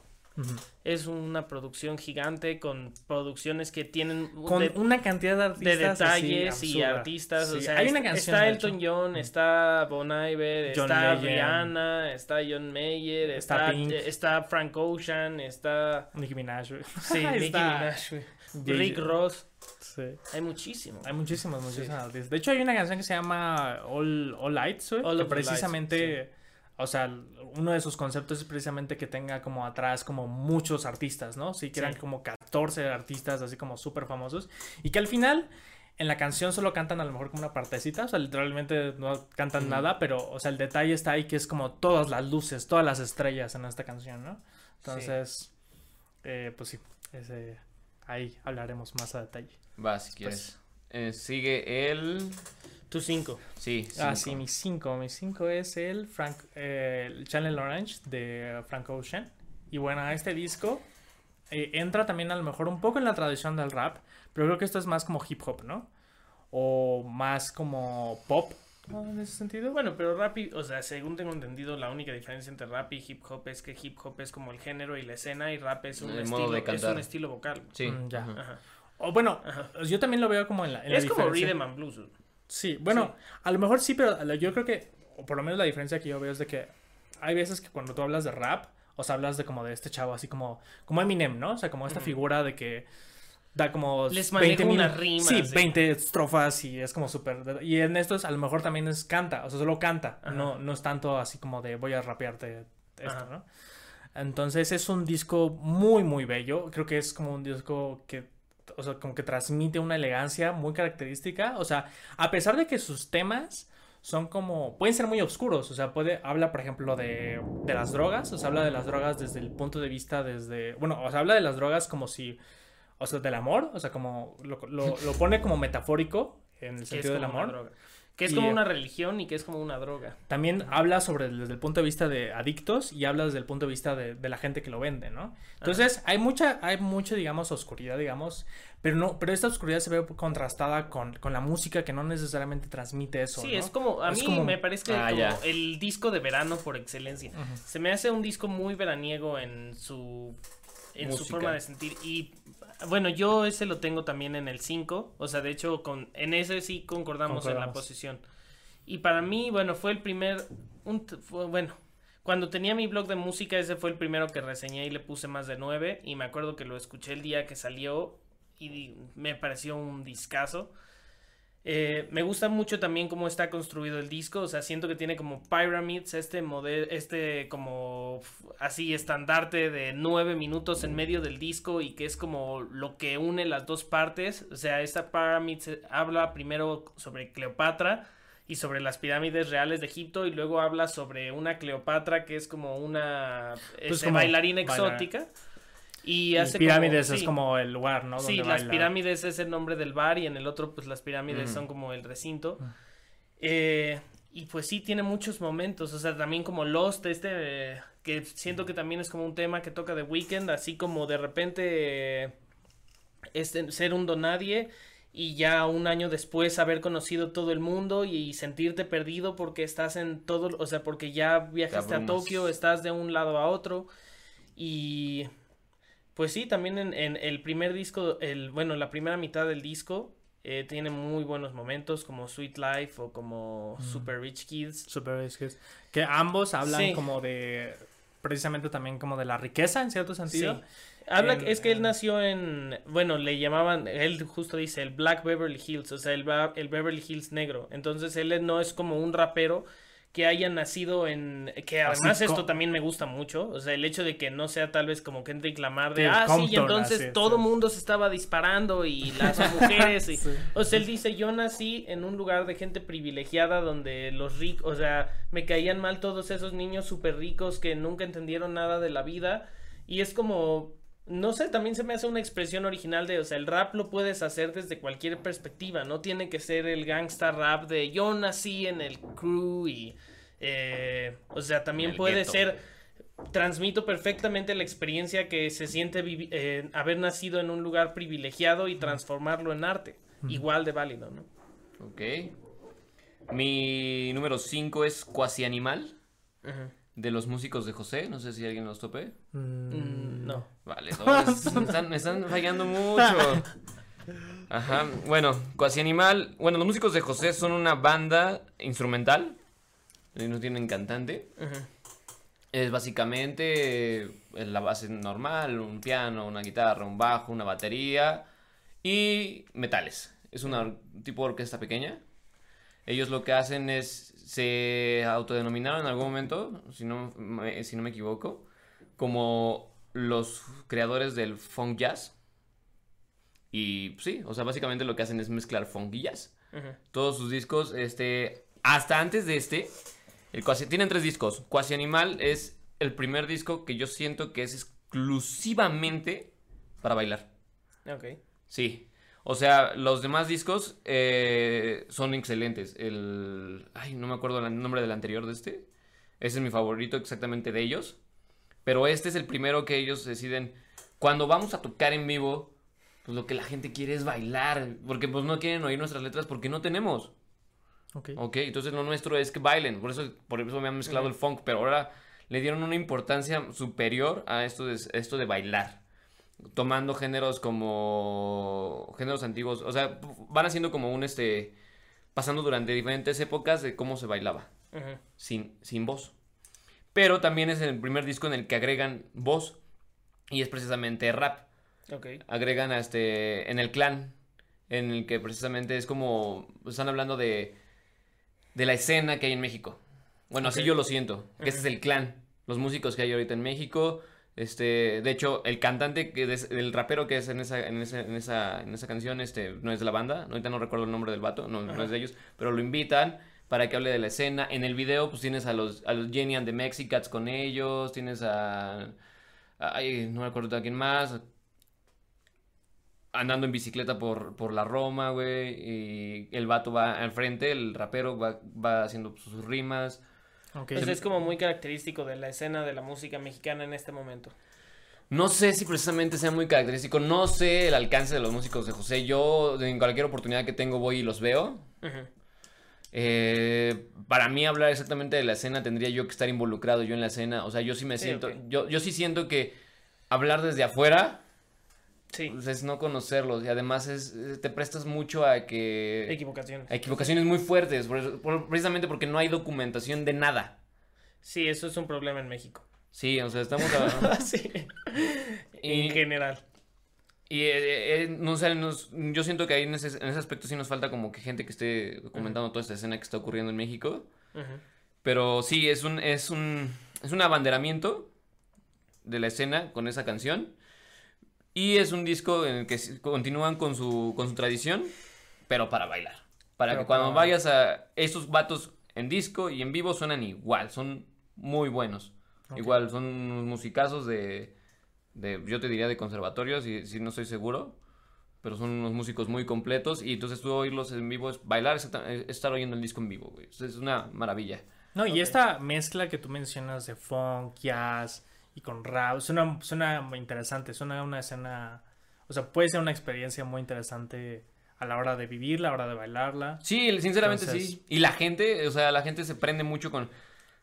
Es una producción gigante con producciones que tienen... Con de- una cantidad de de artistas. así detalles y artistas. o Sí, sea, hay una canción. está de Elton. John, está Bon Iver, John está Legend. Rihanna, está John Mayer, Está está, Pink. está Frank Ocean, está... Nicki Minaj. güey. Sí, Nicki Minaj, güey. Rick Ross. Sí. Hay muchísimo. Hay muchísimos, muchísimos artistas. De hecho, hay una canción que se llama All, All Lights, güey, All que Lights, precisamente, o sea, uno de sus conceptos es precisamente que tenga como atrás como muchos artistas, ¿no? Sí, que eran Sí. como 14 artistas así como súper famosos. Y que al final, en la canción solo cantan a lo mejor como una partecita, o sea, literalmente no cantan nada, pero, o sea, el detalle está ahí que es como todas las luces, todas las estrellas en esta canción, ¿no? Entonces, eh, pues sí, ese, ahí hablaremos más a detalle. Va, si quieres. Eh, sigue el. Tu 5. Sí, Ah, cinco. sí, mi 5. Mi 5 es el, Frank, eh, el Channel Orange de Frank Ocean. Y bueno, este disco eh, entra también a lo mejor un poco en la tradición del rap, pero creo que esto es más como hip hop, ¿no? O más como pop, ¿no? En ese sentido. Bueno, pero rap, y- o sea, según tengo entendido, la única diferencia entre rap y hip hop es que hip hop es como el género y la escena y rap es un, El estilo, es un estilo vocal. Sí. Mm, ya. ajá. O bueno, Ajá. yo también lo veo como en la, en la Es como diferencia. rhythm and blues. Sí, bueno, a lo mejor sí, pero yo creo que, o por lo menos la diferencia que yo veo es de que hay veces que cuando tú hablas de rap, o sea, hablas de como de este chavo, así como, como Eminem, ¿no? O sea, como esta figura de que da como Les maneja minu- unas rimas, Sí, sí. 20 estrofas y es como súper... Y en estos a lo mejor también es canta, o sea, solo canta, Ajá. no, no es tanto así como de voy a rapearte esto, Ajá. ¿no? Entonces es un disco muy, muy bello. Creo que es como un disco que, o sea, como que transmite una elegancia muy característica. O sea, a pesar de que sus temas son como, pueden ser muy oscuros. O sea, puede, habla, por ejemplo, de, de las drogas. O sea, habla de las drogas desde el punto de vista desde, bueno, o sea, habla de las drogas como si, o sea, del amor. O sea, como lo, lo, lo pone como metafórico en el sentido del amor. Que es Y, como eh, una religión y que es como una droga. También habla sobre desde el punto de vista de adictos y habla desde el punto de vista de, de la gente que lo vende, ¿no? Entonces, hay mucha, hay mucha, digamos, oscuridad, digamos, pero no, pero esta oscuridad se ve contrastada con, con la música que no necesariamente transmite eso, Sí, ¿no? es como, a Es mí como- me parece Ah, como el disco de verano por excelencia. Se me hace un disco muy veraniego en su en su forma de sentir y bueno, yo ese lo tengo también en el 5, o sea, de hecho con en ese sí concordamos, en la posición. Y para mí, bueno, fue el primer un fue- bueno, cuando tenía mi blog de música, ese fue el primero que reseñé y le puse más de 9 y me acuerdo que lo escuché el día que salió y me pareció un discazo. Eh, me gusta mucho también cómo está construido el disco, o sea, siento que tiene como pyramids, este modelo, este como así estandarte de nueve minutos en medio del disco y que es como lo que une las dos partes, o sea, esta pyramids habla primero sobre Cleopatra y sobre las pirámides reales de Egipto y luego habla sobre una Cleopatra que es como una este, Pues como bailarina bailar- exótica. Y Y hace pirámides como, es sí. como el lugar, ¿no? Sí, Donde las baila. pirámides es el nombre del bar y en el otro, pues las pirámides Ujú. son como el recinto. Ah. Eh, y pues sí, tiene muchos momentos. O sea, también como Lost, este, eh, que siento que también es como un tema que toca The Weeknd, así como de repente eh, este, ser un donadie y ya un año después haber conocido todo el mundo y, sentirte perdido porque estás en todo, o sea, porque ya viajaste a. Tokio, estás de un lado a otro y pues sí, también en, en el primer disco, el, bueno, la primera mitad del disco eh, tiene muy buenos momentos como Sweet Life o como Super Rich Kids. Super Rich Kids. Que ambos hablan Sí. como de. Precisamente también como de la riqueza en cierto sentido. Sí. Habla, En- es que él nació en, bueno, le llamaban, él justo dice el Black Beverly Hills, o sea, el, el Beverly Hills negro. Entonces él no es como un rapero que haya nacido en, que además esto también me gusta mucho, o sea, el hecho de que no sea tal vez como Kendrick Lamar de, Sí, ah, sí, y entonces así, todo sí. mundo se estaba disparando y las mujeres y... Sí. O sea, él dice, yo nací en un lugar de gente privilegiada donde los ricos, o sea, me caían mal todos esos niños súper ricos que nunca entendieron nada de la vida. Y es como, no sé, también se me hace una expresión original de, o sea, el rap lo puedes hacer desde cualquier perspectiva, no tiene que ser el gangsta rap de yo nací en el crew y, eh, o sea, también puede gueto. ser transmito perfectamente la experiencia que se siente eh, haber nacido en un lugar privilegiado y transformarlo en arte. Igual de válido, ¿no? Ok. Mi número 5 es Cuasi Animal, de los músicos de José. No sé si alguien los tope. Mm, no. Vale, me están, me están fallando mucho. Ajá, bueno, Cuasi Animal. Bueno, los músicos de José son una banda instrumental. No tienen cantante. Es básicamente eh, la base normal, un piano, una guitarra, un bajo, una batería y metales. Es una tipo de orquesta pequeña. Ellos lo que hacen es, se autodenominaron en algún momento, si no, me- si no me equivoco, como los creadores del funk jazz. Y pues, sí, o sea, básicamente lo que hacen es mezclar funk y jazz todos sus discos, este, hasta antes de este, el Cuasi- tienen tres discos. Cuasi Animal es el primer disco que yo siento que es exclusivamente para bailar. Ok. Sí. O sea, los demás discos eh, son excelentes. El, ay, no me acuerdo el nombre del anterior de este. Ese es mi favorito exactamente de ellos. Pero este es el primero que ellos deciden. Cuando vamos a tocar en vivo, pues lo que la gente quiere es bailar. Porque pues no quieren oír nuestras letras porque no tenemos. ok. Ok, entonces lo nuestro es que bailen. Por eso, por eso me han mezclado el funk. Pero ahora le dieron una importancia superior a esto de, esto de bailar. Tomando géneros como. géneros antiguos. O sea, van haciendo como un este. pasando durante diferentes épocas de cómo se bailaba. Ujú. Sin, sin voz. Pero también es el primer disco en el que agregan voz. Y es precisamente rap Ok. agregan a este en el clan en el que precisamente es como están hablando de de la escena que hay en México. Bueno, así Ok. yo lo siento, que ese es el clan, los músicos que hay ahorita en México, este, de hecho, el cantante que es- el rapero que es en esa en esa en esa en esa canción este no es de la banda, ahorita no recuerdo el nombre del vato, no, no es de ellos, pero lo invitan para que hable de la escena. En el video pues tienes a los a los Jenny and the Mexicats con ellos, tienes a Ay, no me acuerdo a quién más. Andando en bicicleta por, por la Roma, güey. Y el vato va al frente, el rapero va, va haciendo sus rimas. Entonces es como muy característico de la escena de la música mexicana en este momento. No sé si precisamente sea muy característico. No sé el alcance de los músicos de José. Yo en cualquier oportunidad que tengo voy y los veo. Eh, para mí hablar exactamente de la escena tendría yo que estar involucrado yo en la escena. O sea, yo sí me Sí, siento... Yo, yo sí siento que hablar desde afuera Sí. pues, es no conocerlos. Y además es, eh, te prestas mucho a que... Equivocaciones. a equivocaciones muy fuertes, por eso- por- precisamente porque no hay documentación de nada. Sí, eso es un problema en México. Sí, o sea, estamos hablando... sí. Y- En general. Y eh, eh, no sé, yo siento que ahí en ese, en ese aspecto sí nos falta como que gente que esté documentando toda esta escena que está ocurriendo en México. Pero sí, es un, es un, es un abanderamiento de la escena con esa canción. Y es un disco en el que continúan con su, con su tradición, pero para bailar. Para Pero que cuando para- vayas a estos vatos en disco y en vivo suenan igual, son muy buenos. Ok. Igual, son unos musicazos de, de, yo te diría de conservatorio, si, si no estoy seguro, pero son unos músicos muy completos y entonces tú oírlos en vivo es bailar, es esta- es estar oyendo el disco en vivo, güey. Es una maravilla. No, Ok. y esta mezcla que tú mencionas de funk, jazz y con rap, suena, suena interesante, suena una escena, o sea, puede ser una experiencia muy interesante a la hora de vivirla, a la hora de bailarla. Sí, sinceramente Entonces- sí. Y la gente, o sea, la gente se prende mucho con...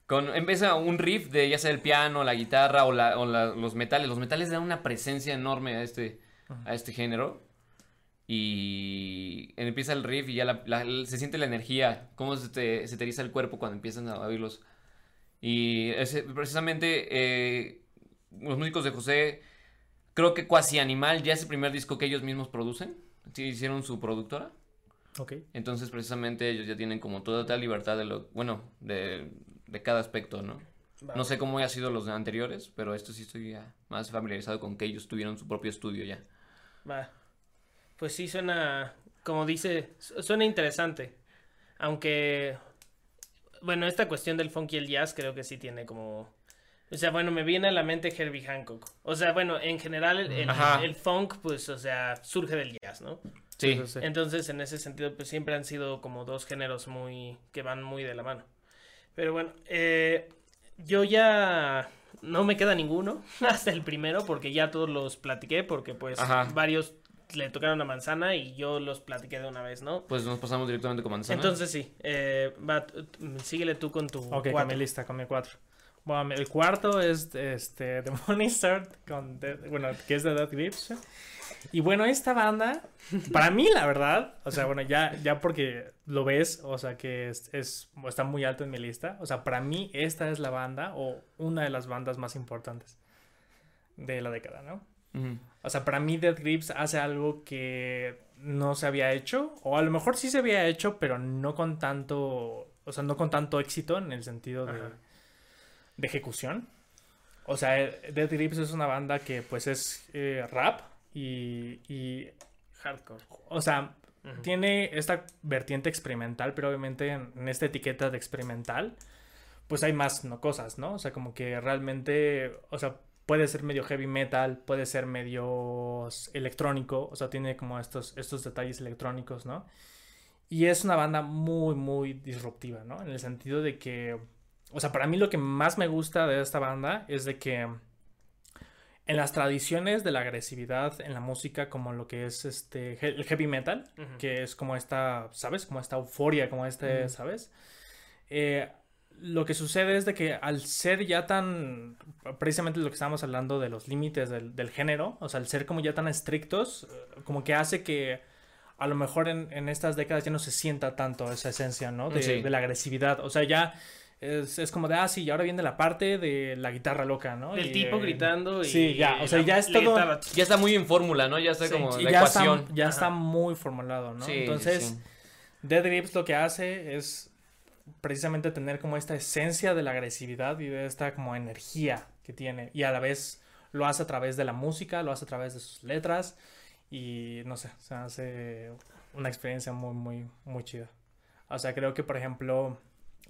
Con, empieza un riff de ya sea el piano, la guitarra o, la, o la- los metales. Los metales dan una presencia enorme a este, a este género. Y empieza el riff y ya la- la- se siente la energía, cómo se te, se te eriza el cuerpo cuando empiezan a oírlos. Y ese- precisamente eh, los músicos de José, creo que Cuasi Animal ya es el primer disco que ellos mismos producen. Sí, hicieron su productora. Ok. Entonces, precisamente ellos ya tienen como toda tal libertad de lo, bueno, de, de cada aspecto, ¿no? No sé cómo han sido los anteriores, pero esto sí estoy ya más familiarizado con que ellos tuvieron su propio estudio ya. Va. Pues sí suena, como dice, su- suena interesante. Aunque, bueno, esta cuestión del funk y el jazz creo que sí tiene como... O sea, bueno, me viene a la mente Herbie Hancock. O sea, bueno, en general el, el- Ajá. el funk, pues, o sea, surge del jazz, ¿no? Sí, sí. Entonces, en ese sentido, pues siempre han sido como dos géneros muy, que van muy de la mano. Pero bueno, eh, yo ya no me queda ninguno, hasta el primero, porque ya todos los platiqué, porque pues Ajá. varios le tocaron a manzana y yo los platiqué de una vez, ¿no? pues nos pasamos directamente con Manzana. Entonces sí, eh, va, síguele tú con tu Ok, con cuatro. mi lista, con mi cuatro. Bueno, el cuarto es este, The Morning Star, con bueno, que es de Death Grips. Y bueno, esta banda, para mí, la verdad, o sea, bueno, ya, ya porque lo ves, o sea, que es, es- está muy alto en mi lista. O sea, para mí, esta es la banda o una de las bandas más importantes de la década, ¿no? O sea, para mí Death Grips hace algo que no se había hecho, o a lo mejor sí se había hecho, pero no con tanto, o sea, no con tanto éxito en el sentido de, Ajá. De ejecución. O sea, Death Grips es una banda que pues es eh, rap y, y, Hardcore. o sea, tiene esta vertiente experimental, pero obviamente en, en esta etiqueta de experimental, pues hay más no cosas, ¿no? O sea, como que realmente, o sea, puede ser medio heavy metal, puede ser medio electrónico, o sea, tiene como estos, estos detalles electrónicos, ¿no? Y es una banda muy, muy disruptiva, ¿no? En el sentido de que, o sea, para mí lo que más me gusta de esta banda es de que en las tradiciones de la agresividad en la música, como lo que es este el heavy metal, que es como esta, ¿sabes? Como esta euforia, como este. ¿sabes? Eh, lo que sucede es de que al ser ya tan, precisamente lo que estábamos hablando de los límites del, del género, o sea, al ser como ya tan estrictos, eh, como que hace que a lo mejor en, en estas décadas ya no se sienta tanto esa esencia, ¿no? De, Sí. de la agresividad, o sea, ya es, es como de, ah, sí, y ahora viene la parte de la guitarra loca, ¿no? El Y, tipo eh, gritando y... sí, ya, o sea, ya es la todo- guitarra. Ya está muy en fórmula, ¿no? Ya está Sí, como la ya, ecuación. está, ya Ajá. está muy formulado, ¿no? Sí, sí, Entonces, sí. Dead Grips lo que hace es precisamente tener como esta esencia de la agresividad y de esta como energía que tiene. Y a la vez lo hace a través de la música, lo hace a través de sus letras. Y no sé, se hace una experiencia muy, muy, muy chida. O sea, creo que por ejemplo,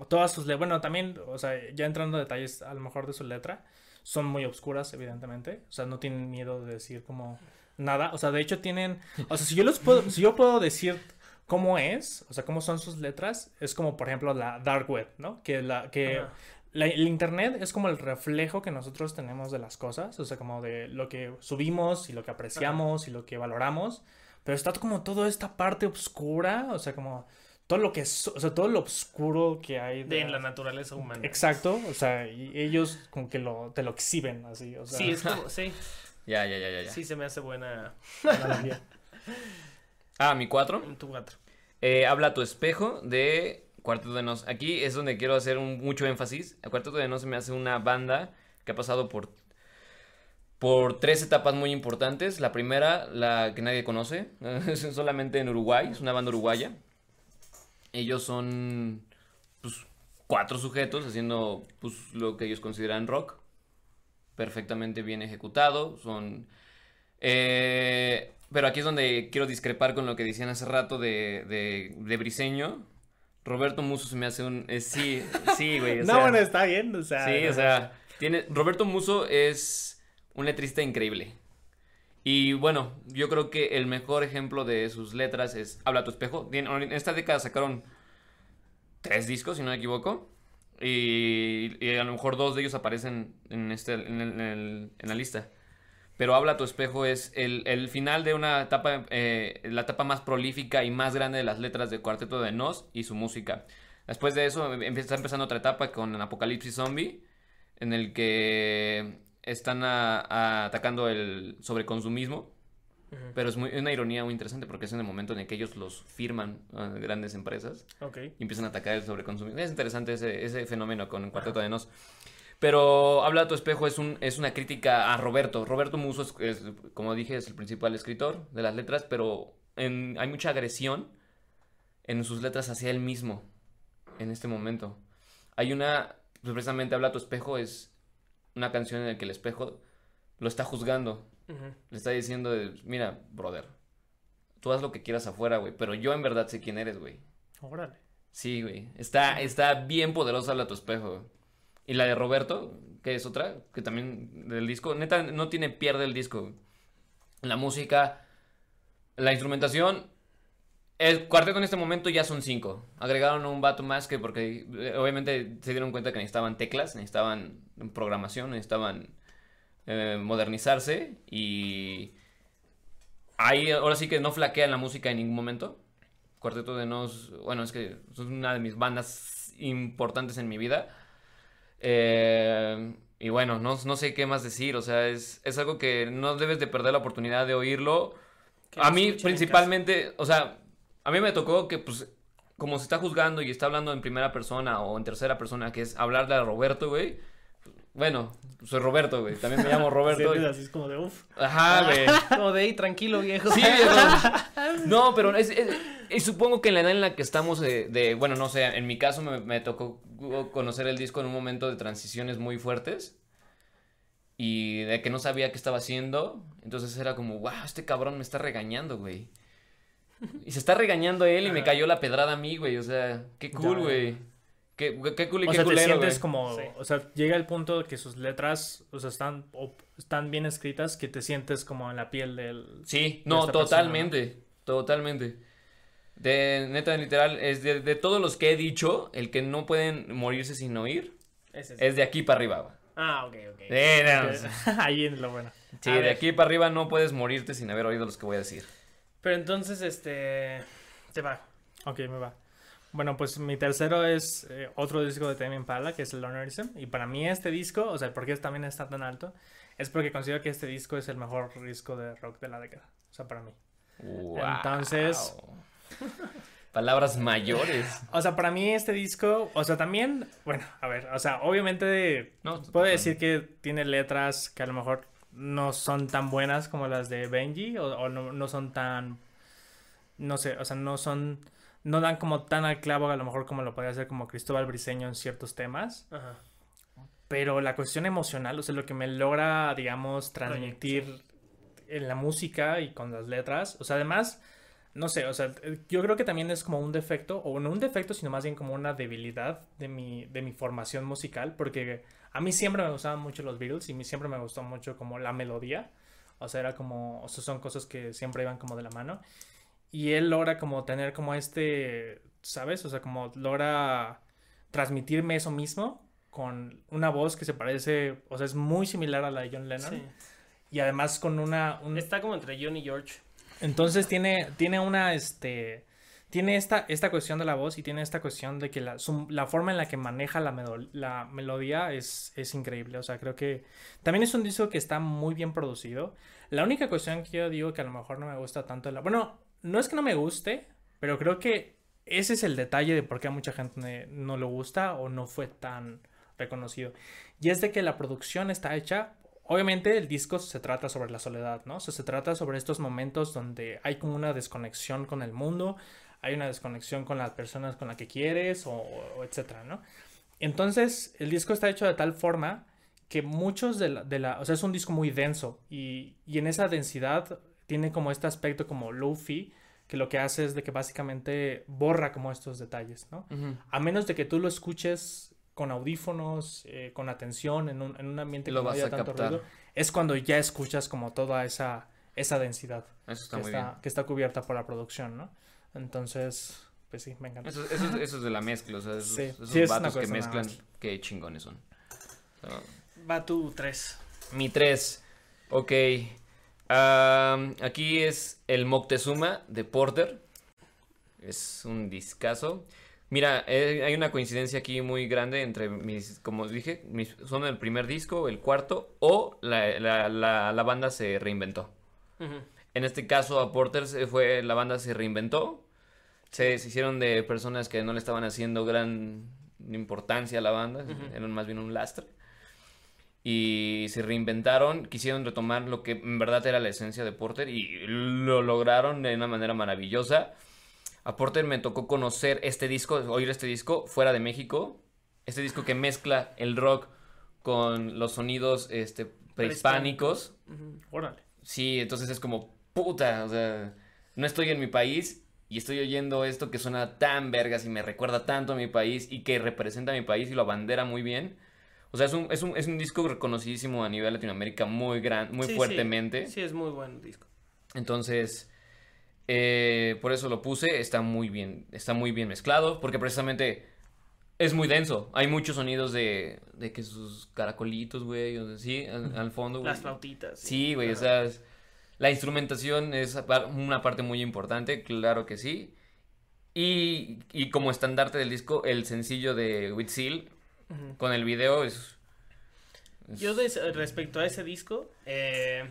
todas sus letras, bueno, también, o sea, ya entrando a detalles a lo mejor de su letra, son muy obscuras, evidentemente. O sea, no tienen miedo de decir como nada. O sea, de hecho tienen, o sea, si yo los puedo, si yo puedo decir cómo es, o sea, cómo son sus letras, es como por ejemplo la dark web, ¿no? Que la que Ajá. la- el internet es como el reflejo que nosotros tenemos de las cosas, o sea, como de lo que subimos y lo que apreciamos y lo que valoramos, pero está como toda esta parte oscura, o sea, como todo lo que es, o sea, todo lo oscuro que hay De en la naturaleza humana. Exacto, o sea, y ellos como que lo te lo exhiben así, o sea, Sí, es como, sí, Ya, ya, ya, ya. ya. sí se me hace buena analogía. Ah, mi cuatro. en tu cuatro. Eh, habla tu espejo de Cuarteto de Nos. Aquí es donde quiero hacer un, mucho énfasis. El Cuarteto de Nos se me hace una banda que ha pasado por, por tres etapas muy importantes. La primera, la que nadie conoce, es solamente en Uruguay, es una banda uruguaya. Ellos son pues, cuatro sujetos haciendo pues, lo que ellos consideran rock. Perfectamente bien ejecutado. Son eh, pero aquí es donde quiero discrepar con lo que decían hace rato de, de, de Briseño. Roberto Muso se me hace un... eh, sí, sí, güey. o no, bueno, está bien, o sea, sí, o sea, tiene, Roberto Muso es un letrista increíble. Y bueno, yo creo que el mejor ejemplo de sus letras es Habla tu espejo. En esta década sacaron tres discos, si no me equivoco. Y, y a lo mejor dos de ellos aparecen en, este, en, la lista. Pero Habla tu espejo es el, el final de una etapa, eh, la etapa más prolífica y más grande de las letras del Cuarteto de Nos y su música. Después de eso empieza, está empezando otra etapa con Apocalipsis Zombie, en el que están a- a- atacando el sobreconsumismo. Pero es muy, una ironía muy interesante porque es en el momento en el que ellos los firman a grandes empresas y empiezan a atacar el sobreconsumismo. Es interesante ese, ese fenómeno con el Cuarteto de Nos. Pero Habla a tu espejo es, un, es una crítica a Roberto. Roberto Muso es, es, como dije, es el principal escritor de las letras, pero en- hay mucha agresión en sus letras hacia él mismo en este momento. Hay una, pues, precisamente Habla a tu espejo es una canción en la que el espejo lo está juzgando. Le está diciendo, de, mira, brother, tú haz lo que quieras afuera, güey, pero yo en verdad sé quién eres, güey. Órale. Sí, güey. Está, está bien poderosa Habla a tu espejo. güey. Y la de Roberto, que es otra, que también del disco, neta, no tiene pierde el disco. güey. La música, la instrumentación, el cuarteto en este momento ya son cinco. Agregaron un vato más que porque eh, obviamente se dieron cuenta que necesitaban teclas, necesitaban programación, necesitaban eh, modernizarse y ahí ahora sí que no flaquean la música en ningún momento. Cuarteto de Nos, bueno, es que es una de mis bandas importantes en mi vida. Eh, y bueno, no, no sé qué más decir, o sea, es, es algo que no debes de perder la oportunidad de oírlo. A mí principalmente, o sea, a mí me tocó que pues como se está juzgando y está hablando en primera persona o en tercera persona, que es hablarle a Roberto, güey. Bueno, soy Roberto, güey. También me llamo Roberto. Sientes así es como de uff. Ajá, güey. Como de ahí, tranquilo, viejo. Sí, viejo. No, pero es, es- y supongo que en la edad en la que estamos de, de- bueno, no sé, en mi caso me, me tocó conocer el disco en un momento de transiciones muy fuertes y de que no sabía qué estaba haciendo, entonces era como, wow, este cabrón me está regañando, güey. Y se está regañando él y me Ajá. cayó la pedrada a mí, güey, o sea, qué cool, güey. Qué, qué cool y O qué sea, te culero, sientes güey. como, Sí. o sea, llega el punto de que sus letras, o sea, están, o- están bien escritas que te sientes como en la piel del... Sí, de no, persona, totalmente, totalmente. De neta, literal, es de, de todos los que he dicho, el que no pueden morirse sin oír, es. es de aquí para arriba. güey. Ah, ok, ok. No, Ahí en lo bueno. Sí, A de ver. aquí para arriba no puedes morirte sin haber oído los que voy a decir. Pero entonces, este. Te va. Ok, me va. Bueno, pues mi tercero es eh, otro disco de Tame Impala, que es el Lonerism. Y para mí este disco, o sea, ¿por qué también está tan alto? Es porque considero que este disco es el mejor disco de rock de la década. O sea, para mí. Entonces- Wow. Palabras mayores. O sea, para mí este disco, o sea, también, bueno, a ver, o sea, obviamente No, puedo decir que tiene letras que a lo mejor no son tan buenas como las de Benji o, o no, no son tan, no sé, o sea, no son, no dan como tan al clavo a lo mejor como lo podría hacer como Cristóbal Briseño en ciertos temas, Ajá. pero la cuestión emocional, o sea, lo que me logra, digamos, transmitir en la música y con las letras, o sea, además, no sé, o sea, yo creo que también es como un defecto, o no un defecto, sino más bien como una debilidad de mi, de mi formación musical, porque a mí siempre me gustaban mucho los Beatles y mí siempre me gustó mucho como la melodía, o sea, era como, o sea, son cosas que siempre iban como de la mano, y él logra como tener como este, ¿sabes? O sea, como logra transmitirme eso mismo con una voz que se parece, o sea, es muy similar a la de John Lennon. Sí. Y además con una... un- Está como entre John y George. Entonces tiene, tiene una, este... Tiene esta, esta cuestión de la voz y tiene esta cuestión de que la, su- la forma en la que maneja la, medo- la melodía es, es increíble. O sea, creo que también es un disco que está muy bien producido. La única cuestión que yo digo que a lo mejor no me gusta tanto la... Bueno, no es que no me guste, pero creo que ese es el detalle de por qué a mucha gente no le gusta o no fue tan reconocido. Y es de que la producción está hecha. Obviamente el disco se trata sobre la soledad, ¿no? O sea, se trata sobre estos momentos donde hay como una desconexión con el mundo, hay una desconexión con las personas con las que quieres o, o etcétera, ¿no? Entonces el disco está hecho de tal forma que muchos de la, de la- o sea, es un disco muy denso y, y en esa densidad tiene como este aspecto como low-fi que lo que hace es de que básicamente borra como estos detalles, ¿no? A menos de que tú lo escuches con audífonos, eh, con atención, en un, en un ambiente Lo que no haya tanto captar. ruido, es cuando ya escuchas como toda esa, esa densidad Eso está que muy está, bien. que está cubierta por la producción, ¿no? Entonces, pues sí, me encanta. Eso, eso, eso es de la mezcla, o sea, esos, Sí, esos sí, es una vatos que mezclan, qué chingones son. So, Va tu 3. Mi 3. Ok. Aquí es el Moctezuma de Porter. Es un discazo. Mira, eh, hay una coincidencia aquí muy grande entre mis, como dije, mis, son el primer disco, el cuarto, o la, la- la- la banda se reinventó. En este caso, a Porter se fue, la banda se reinventó. Se, se hicieron de personas que no le estaban haciendo gran importancia a la banda, eran más bien un lastre. Y se reinventaron, quisieron retomar lo que en verdad era la esencia de Porter y lo lograron de una manera maravillosa. A Porter me tocó conocer este disco, oír este disco fuera de México. Este disco que mezcla el rock con los sonidos este, prehispánicos. Órale. Sí, entonces es como, puta, o sea, no estoy en mi país y estoy oyendo esto que suena tan vergas y me recuerda tanto a mi país y que representa a mi país y lo abandera muy bien. O sea, es un, es un, es un disco reconocidísimo a nivel Latinoamérica muy gran, muy Sí, sí. fuertemente. Sí, es muy buen disco. Entonces, eh, por eso lo puse, está muy bien, está muy bien mezclado, porque precisamente es muy denso. Hay muchos sonidos de, de que sus caracolitos, güey, o sea, sí, al, al fondo, güey. Las flautitas. Sí, güey, o sea, es- la instrumentación es una parte muy importante, claro que sí. Y, y como estandarte del disco, el sencillo de With Seal con el video es... es- Yo respecto a ese disco, eh,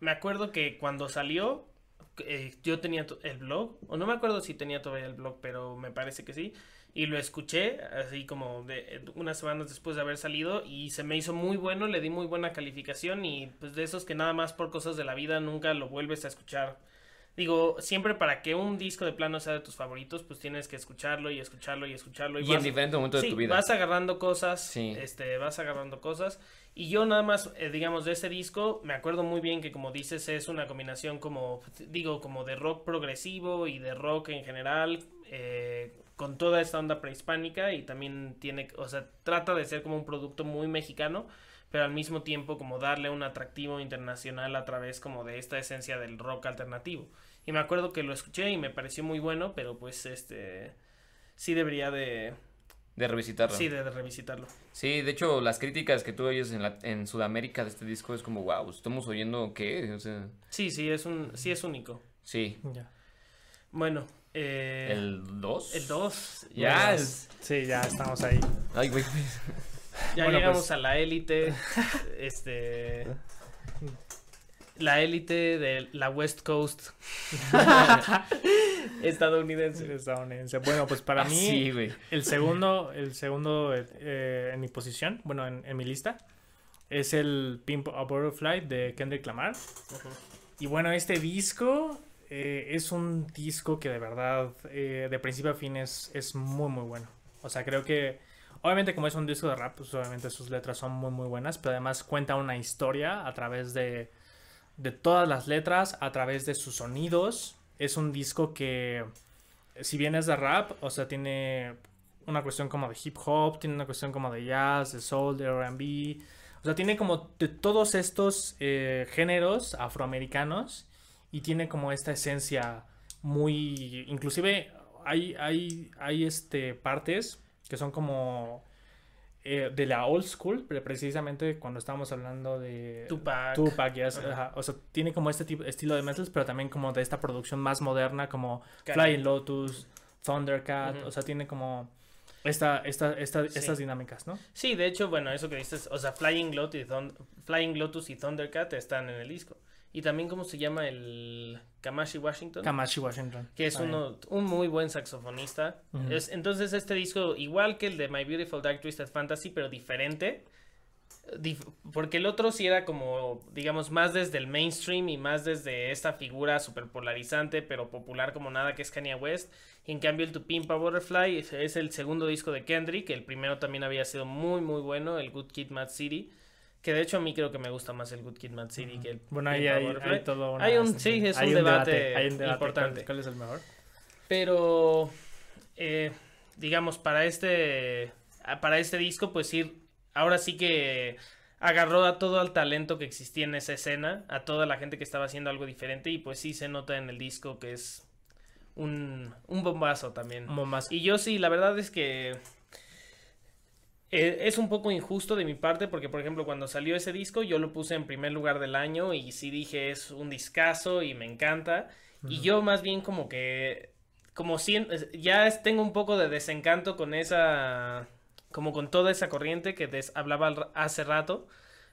me acuerdo que cuando salió, eh, yo tenía el blog, o no me acuerdo si tenía todavía el blog, pero me parece que sí, y lo escuché así como de unas semanas después de haber salido y se me hizo muy bueno, le di muy buena calificación y pues de esos que nada más por cosas de la vida nunca lo vuelves a escuchar. Digo, siempre para que un disco de plano sea de tus favoritos, pues tienes que escucharlo y escucharlo y escucharlo. y vas- en diferentes momentos de tu vida. vas agarrando cosas, Sí. este, vas agarrando cosas. Y yo nada más, eh, digamos, de ese disco, me acuerdo muy bien que como dices, es una combinación como, digo, como de rock progresivo y de rock en general, eh, con toda esta onda prehispánica y también tiene, o sea, trata de ser como un producto muy mexicano, pero al mismo tiempo como darle un atractivo internacional a través como de esta esencia del rock alternativo. Y me acuerdo que lo escuché y me pareció muy bueno, pero pues este sí debería de De revisitarlo. sí de, de revisitarlo. Sí, de hecho, las críticas que tú oyes en, la- en Sudamérica de este disco es como, wow, estamos oyendo qué, o sea, Sí, sí es un sí es único. sí. Ya. Bueno, eh, ¿El 2? el 2 Ya. Es- Sí, ya estamos ahí. Ay, güey. ya Bueno, llegamos pues. a la élite este la élite de la West Coast estadounidense. Estadounidense. Bueno, pues para mí, Sí, güey. el segundo, el segundo eh, en mi posición, bueno, en, en mi lista, es el Pimp a Butterfly de Kendrick Lamar. Y bueno, este disco eh, es un disco que de verdad, eh, de principio a fin, es, es muy, muy bueno. O sea, creo que, obviamente como es un disco de rap, pues obviamente sus letras son muy, muy buenas, pero además cuenta una historia a través de, de todas las letras, a través de sus sonidos. Es un disco que, si bien es de rap, o sea, tiene una cuestión como de hip hop, tiene una cuestión como de jazz, de soul, de RB. O sea, tiene como de todos estos eh, géneros afroamericanos y tiene como esta esencia muy... Inclusive hay, hay, hay este, partes que son como eh, de la old school, pero precisamente cuando estábamos hablando de... Tupac. Tupac, yes, ajá. O sea, tiene como este tipo, estilo de metals, pero también como de esta producción más moderna, como. Flying Lotus, Thundercat. O sea, tiene como esta, esta, esta, Sí. estas dinámicas, ¿no? Sí, de hecho, bueno, eso que dices, o sea, Flying Lotus y, Flying Lotus y Thundercat están en el disco. Y también, ¿cómo se llama el Kamashi Washington? Kamashi Washington. que es uno, un muy buen saxofonista. Es, entonces este disco, igual que el de My Beautiful Dark Twisted Fantasy, pero diferente. Dif- porque el otro sí era como, digamos, más desde el mainstream y más desde esta figura super polarizante, pero popular como nada, que es Kanye West. Y en cambio el To Pimp a Butterfly es, es el segundo disco de Kendrick, el primero también había sido muy, muy bueno, el Good Kid Mad City. Que de hecho a mí creo que me gusta más el Good Kid Mad City que el Bueno, ahí hay, hay todo una- Hay un- sí, es un debate hay un debate. importante. ¿Cuál, es el mejor? Pero, eh, digamos, para este, a- para este disco, pues ir, ahora sí que agarró a todo el talento que existía en esa escena, a toda la gente que estaba haciendo algo diferente y pues sí se nota en el disco que es un, un bombazo también. Como más. Y yo sí, la verdad es que eh, es un poco injusto de mi parte porque, por ejemplo, cuando salió ese disco yo lo puse en primer lugar del año y sí dije es un discazo y me encanta. Y yo más bien como que, como sien- ya tengo un poco de desencanto con esa, como con toda esa corriente que des- hablaba hace rato.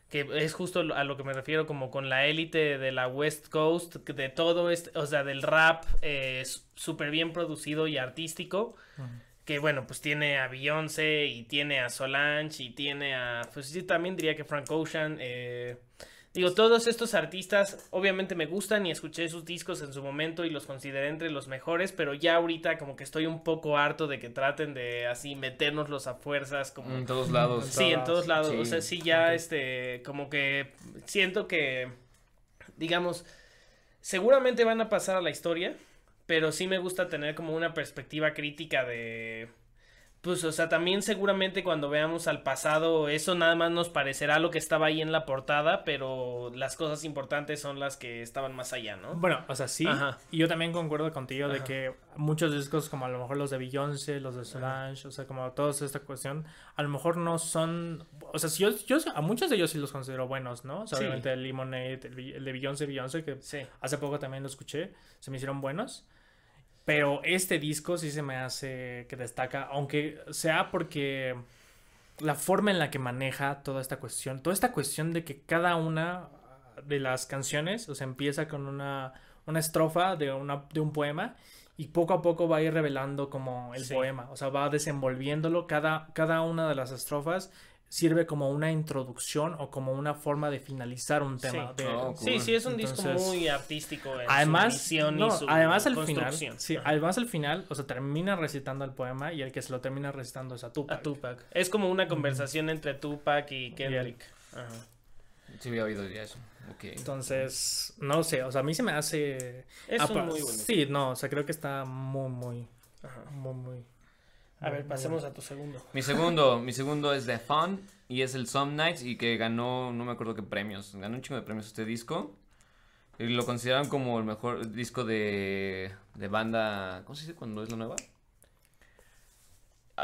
Que es justo a lo que me refiero como con la élite de la West Coast, de todo este, o sea, del rap eh, súper bien producido y artístico que bueno, pues tiene a Beyoncé y tiene a Solange y tiene a, pues sí, también diría que Frank Ocean. eh, digo, todos estos artistas obviamente me gustan y escuché sus discos en su momento y los consideré entre los mejores, pero ya ahorita como que estoy un poco harto de que traten de así meternoslos a fuerzas como... En todos lados. Sí, en todos lados. O sea, sí, ya este, como que siento que, digamos, seguramente van a pasar a la historia, pero sí me gusta tener como una perspectiva crítica de, pues, o sea, también seguramente cuando veamos al pasado, eso nada más nos parecerá lo que estaba ahí en la portada, pero las cosas importantes son las que estaban más allá, ¿no? Bueno, o sea, sí. Ajá. Y yo también concuerdo contigo de que muchos discos, como a lo mejor los de Beyoncé, los de Solange, o sea, como toda esta cuestión, a lo mejor no son. O sea, si yo, yo a muchos de ellos sí los considero buenos, ¿no? O sea, Sí. obviamente el Lemonade, el, de Beyoncé, Beyoncé, que Sí. hace poco también lo escuché, se me hicieron buenos. Pero este disco sí se me hace que destaca, aunque sea porque la forma en la que maneja toda esta cuestión, toda esta cuestión de que cada una de las canciones, o sea, empieza con una, una estrofa de, una, de un poema y poco a poco va a ir revelando como el Sí. poema, o sea, va desenvolviéndolo, cada, cada una de las estrofas sirve como una introducción o como una forma de finalizar un tema. Sí. de- Oh, Sí, cool. sí, es un disco muy artístico en Además, su no, y su además al final, sí, Ajá. además al final, o sea, termina recitando el poema y el que se lo termina recitando es a Tupac. A Tupac. Es como una conversación entre Tupac y Kendrick. Ajá. Sí, había oído ya eso. Ok. Entonces, no sé, o sea, a mí se me hace... Es un muy bueno. Sí, no, o sea, creo que está muy, muy, Ajá. muy, muy... A ver, pasemos a tu segundo. Mi segundo, mi segundo es The Fun y es el Some Nights y que ganó, no me acuerdo qué premios, ganó un chingo de premios este disco. Y lo consideran como el mejor disco de, de banda, ¿cómo se dice cuando es la nueva?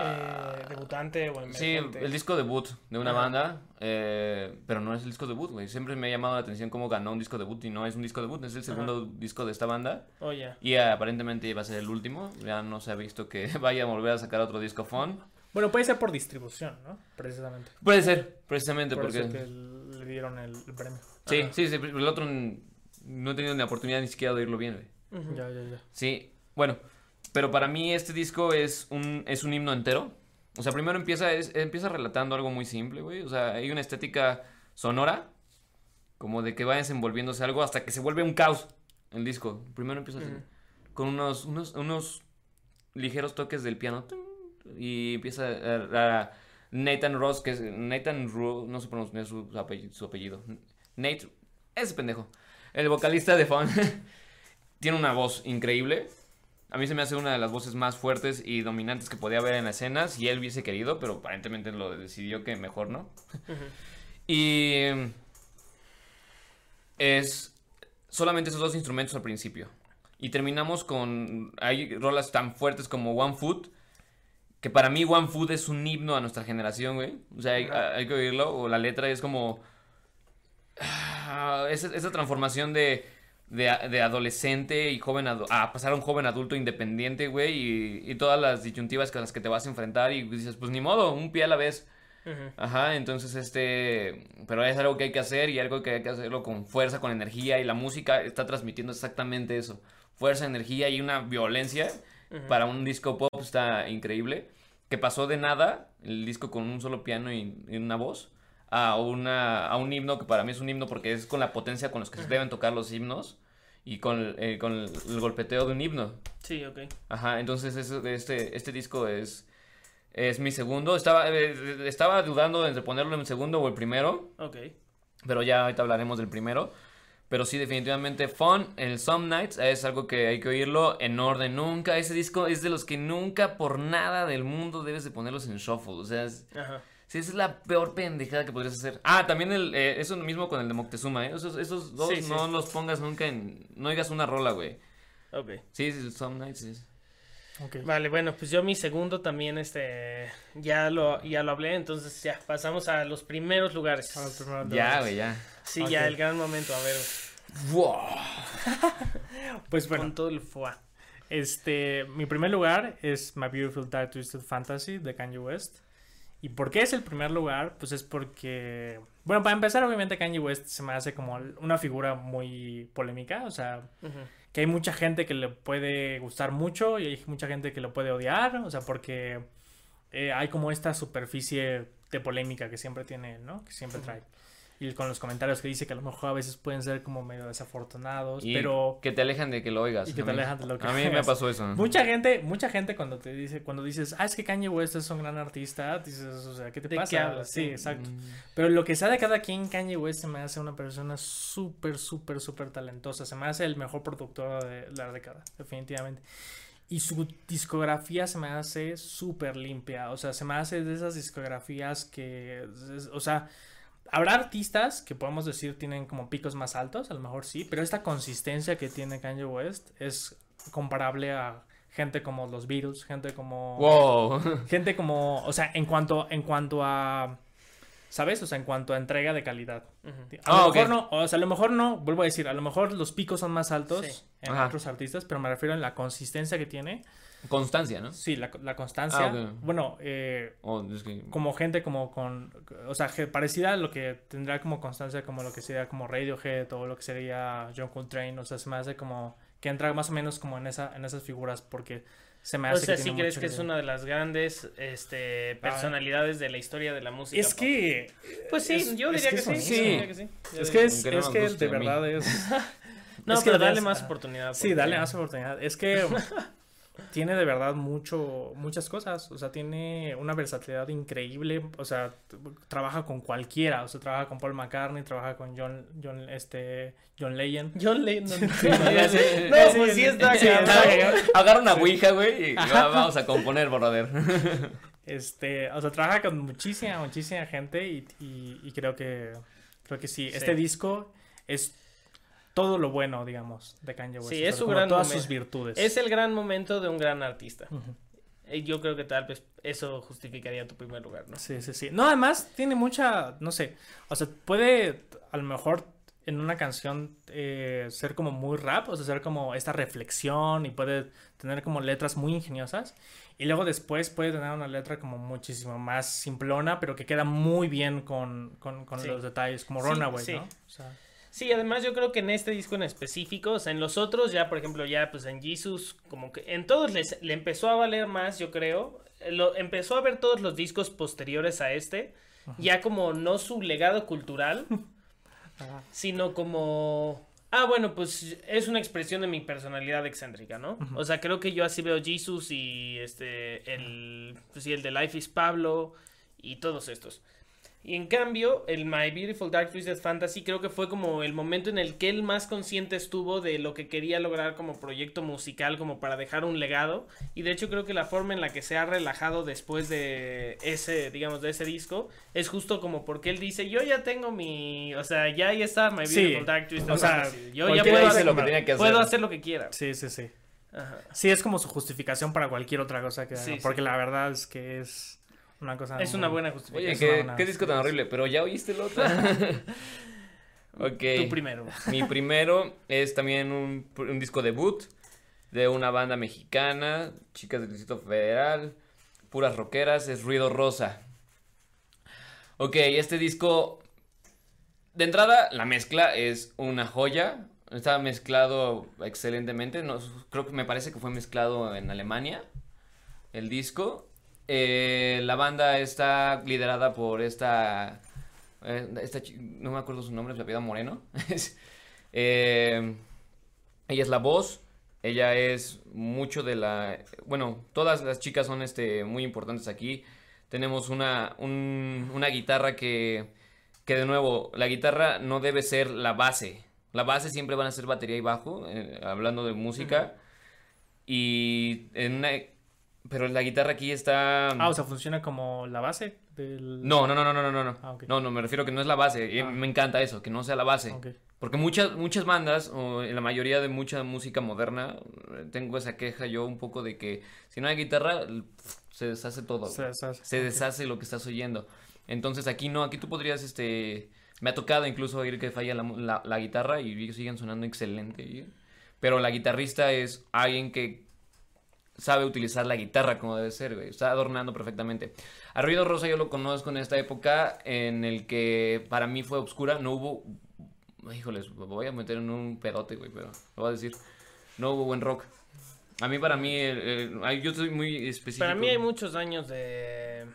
Eh, debutante o Sí, el disco debut de una Ajá. banda, eh, pero no es el disco debut, güey. Siempre me ha llamado la atención cómo ganó un disco debut y no es un disco debut, es el segundo disco de esta banda. Oh, ya. Y eh, aparentemente va a ser el último, ya no se ha visto que vaya a volver a sacar otro disco fun. Bueno, puede ser por distribución, ¿no? Precisamente. Puede ser, precisamente Por porque... eso que le dieron el, premio. Sí, Ajá. sí, sí, el otro no he tenido ni la oportunidad ni siquiera de oírlo bien, güey. Ya, ya, ya. Sí, bueno, pero para mí este disco es un, es un himno entero. O sea, primero empieza, es- empieza relatando algo muy simple, güey. O sea, hay una estética sonora, como de que va desenvolviéndose algo hasta que se vuelve un caos el disco. Primero empieza así, con unos, unos, unos ligeros toques del piano. Y empieza a, a- Nathan Ross, que es Nathan Ross, no sé pronunciar su, su apellido. Nate, ese pendejo. El vocalista de Fun tiene una voz increíble. A mí se me hace una de las voces más fuertes y dominantes que podía haber en la escena si él hubiese querido, pero aparentemente lo decidió que mejor no. Y es solamente esos dos instrumentos al principio. Y terminamos con. Hay rolas tan fuertes como One Foot. Que para mí One Foot es un himno a nuestra generación, güey. O sea, hay, que oírlo. O la letra es como. ah, esa, esa transformación de, de, adolescente y joven adu- a pasar a un joven adulto independiente, güey. Y, y todas las disyuntivas con las que te vas a enfrentar. Y dices, pues ni modo, un pie a la vez. Ujú. Ajá, entonces este, pero es algo que hay que hacer y algo que hay que hacerlo con fuerza, con energía y la música está transmitiendo exactamente eso, fuerza, energía y una violencia para un disco pop está increíble, que pasó de nada, el disco con un solo piano y, y una voz, a, una, a un himno que para mí es un himno porque es con la potencia con los que se deben tocar los himnos y con, eh, con el, el golpeteo de un himno. Sí, ok. Ajá, entonces eso- este, este disco es, es mi segundo. Estaba, eh, estaba dudando entre ponerlo en segundo o el primero, Ok. pero ya ahorita hablaremos del primero. Pero sí, definitivamente Fun, el Some Nights, es algo que hay que oírlo en orden. Nunca, ese disco es de los que nunca por nada del mundo debes de ponerlos en shuffle. O sea, es, Ajá. Sí, esa es la peor pendejada que podrías hacer. Ah, también el, eh, eso mismo con el de Moctezuma, ¿eh? Esos, esos dos Sí, sí. no los pongas nunca en... No oigas una rola, güey. Ok. Sí, sí, Some Nights es... Ok. Vale, bueno, pues yo mi segundo también, este, ya lo, ya lo hablé, entonces ya, pasamos a los primeros lugares. Ahora primero de Ya, los- güey, ya. Sí, ya, el gran momento, a ver, Wow. Pues bueno, con todo el foie. Este, mi primer lugar es My Beautiful Dark Twisted Fantasy de Kanye West. ¿Y por qué es el primer lugar? Pues es porque, bueno, para empezar, obviamente Kanye West se me hace como una figura muy polémica, o sea, que hay mucha gente que le puede gustar mucho y hay mucha gente que lo puede odiar, o sea, porque eh, hay como esta superficie de polémica que siempre tiene, ¿no? Que siempre trae. Y con los comentarios que dice que a lo mejor a veces pueden ser como medio desafortunados, Y pero que te alejan de que lo oigas. Y que A te mí- alejan de lo que A mí me pasó eso. Mucha gente, mucha gente cuando te dice, cuando dices, ah, es que Kanye West es un gran artista, dices, o sea, ¿qué te ¿De pasa? qué hablas? Sí, Sí. exacto. Mm. Pero lo que sea de cada quien, Kanye West se me hace una persona súper, súper, súper talentosa. Se me hace el mejor productor de la década, definitivamente. Y su discografía se me hace súper limpia. O sea, se me hace de esas discografías que, o sea, habrá artistas que podemos decir tienen como picos más altos, a lo mejor sí, pero esta consistencia que tiene Kanye West es comparable a gente como los Beatles, gente como Wow. gente como, o sea, en cuanto en cuanto a ¿sabes? O sea, en cuanto a entrega de calidad. A Ah, lo ok. mejor no, o sea, a lo mejor no, vuelvo a decir, a lo mejor los picos son más altos Sí. en Ajá. otros artistas, pero me refiero a la consistencia que tiene. Constancia, ¿no? Sí, la, la constancia. Ah. Bueno, eh, Oh, es que- como gente como con, o sea, parecida a lo que tendrá como constancia como lo que sería como Radiohead o lo que sería John Coltrane, o sea, se me hace como que entra más o menos como en esa en esas figuras porque se me O hace sea, que ¿sí crees que es una de las grandes este, personalidades de la historia de la música? Es que Pues sí, es- yo es diría que sí. sí. Es que es, es que de verdad es No, es que pero dale más oportunidad. Sí, dale más oportunidad. Es que tiene de verdad mucho, muchas cosas. O sea, tiene una versatilidad increíble. O sea, trabaja con cualquiera. O sea, trabaja con Paul McCartney, trabaja con John, John, este, John Legend. John sí. no, pues sí está Agarra una ouija, güey, y va- vamos a componer, brother. Este, o sea, trabaja con muchísima, muchísima gente y, y, y creo que, creo que sí. Sí. Este disco es todo lo bueno, digamos, de Kanye West. Sí, es su gran todas sus virtudes. Es el gran momento de un gran artista. Y yo creo que tal vez eso justificaría tu primer lugar, ¿no? Sí, sí, sí. No, además tiene mucha, no sé, o sea, puede a lo mejor en una canción eh, ser como muy rap, o sea, ser como esta reflexión y puede tener como letras muy ingeniosas. Y luego después puede tener una letra como muchísimo más simplona, pero que queda muy bien con, con, con Sí. los detalles, como Sí, Runaway, sí. ¿no? O sea, Sí, además yo creo que en este disco en específico, o sea, en los otros ya, por ejemplo, ya pues en Jesus, como que en todos les, le empezó a valer más, yo creo. Lo, empezó a ver todos los discos posteriores a este, ya como no su legado cultural, ajá. sino como... Ah, bueno, pues es una expresión de mi personalidad excéntrica, ¿no? O sea, creo que yo así veo Jesus y este, el, pues sí, el de Life is Pablo y todos estos. Y en cambio, el My Beautiful Dark Twisted Fantasy creo que fue como el momento en el que él más consciente estuvo de lo que quería lograr como proyecto musical, como para dejar un legado. Y de hecho creo que la forma en la que se ha relajado después de ese, digamos, de ese disco, es justo como porque él dice, yo ya tengo mi, o sea, ya ahí está My Sí, Beautiful Dark Twisted o sea, Fantasy. Yo ya puedo hacer, lo que tenía que hacer. puedo hacer lo que quiera. Sí, sí, sí. Ajá. Sí, es como su justificación para cualquier otra cosa que sí. porque la verdad es que es una cosa Es una buena Oye, justificación. Es ¿qué, qué disco tan horrible, pero ya oíste el otro. ok. Tu primero. Mi primero es también un, un disco debut de una banda mexicana, chicas del Distrito Federal, puras rockeras, es Ruido Rosa. Ok, este disco, de entrada, la mezcla es una joya, está mezclado excelentemente, no, creo que me parece que fue mezclado en Alemania, el disco. Eh, la banda está liderada por esta, eh, esta no me acuerdo su nombre, se apellida Moreno. Eh, ella es la voz. Ella es mucho de la. Bueno, todas las chicas son este, muy importantes aquí. Tenemos una, un- una guitarra que, que, de nuevo, la guitarra no debe ser la base. La base siempre van a ser batería y bajo, eh, hablando de música. Y en una... Pero la guitarra aquí está... Ah, o sea, funciona como la base del... No, no, no, no, no, no, no. Ah. No, no, me refiero que no es la base. Ah. Me encanta eso, que no sea la base. Ok. Porque muchas, muchas bandas, o en la mayoría de mucha música moderna, tengo esa queja yo un poco de que si no hay guitarra, se deshace todo. Se deshace, Se deshace lo que estás oyendo. Entonces aquí no, aquí tú podrías, este... Me ha tocado incluso oír que falla la, la- la guitarra y siguen sonando excelente. Pero la guitarrista es alguien que sabe utilizar la guitarra como debe ser, güey. Está adornando perfectamente. A Ruido Rosa yo lo conozco en esta época en el que para mí fue oscura. No hubo... Híjoles, me voy a meter en un pedote, güey, pero lo voy a decir. No hubo buen rock. A mí, para mí, el- el- ay, yo soy muy específico. Para mí hay muchos años de,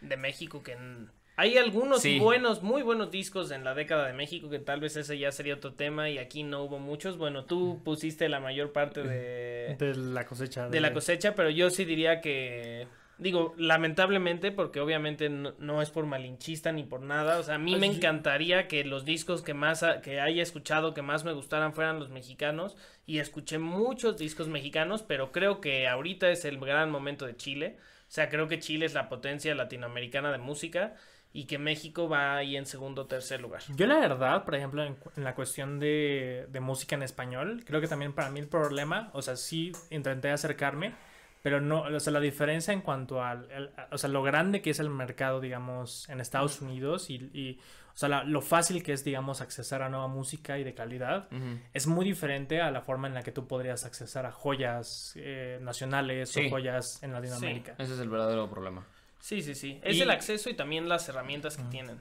de México que... n- Hay algunos Sí. buenos, muy buenos discos en la década de México que tal vez ese ya sería otro tema y aquí no hubo muchos. Bueno, tú pusiste la mayor parte de, De la cosecha. de la cosecha, pero yo sí diría que... Digo, lamentablemente, porque obviamente no, no es por malinchista ni por nada. O sea, a mí me encantaría que los discos que más que haya escuchado, que más me gustaran, fueran los mexicanos. Y escuché muchos discos mexicanos, pero creo que ahorita es el gran momento de Chile. O sea, creo que Chile es la potencia latinoamericana de música y que México va ahí en segundo o tercer lugar. Yo la verdad, por ejemplo, en, la cuestión de, de música en español, creo que también para mí el problema, o sea, sí intenté acercarme, pero no, o sea, la diferencia en cuanto al, el- o sea, lo grande que es el mercado, digamos, en Estados Unidos y, y, o sea, la- lo fácil que es, digamos, accesar a nueva música y de calidad, es muy diferente a la forma en la que tú podrías accesar a joyas eh, nacionales Sí. o joyas en Latinoamérica. Ese es el verdadero problema. Sí, sí, sí. Es Y- el acceso y también las herramientas que tienen.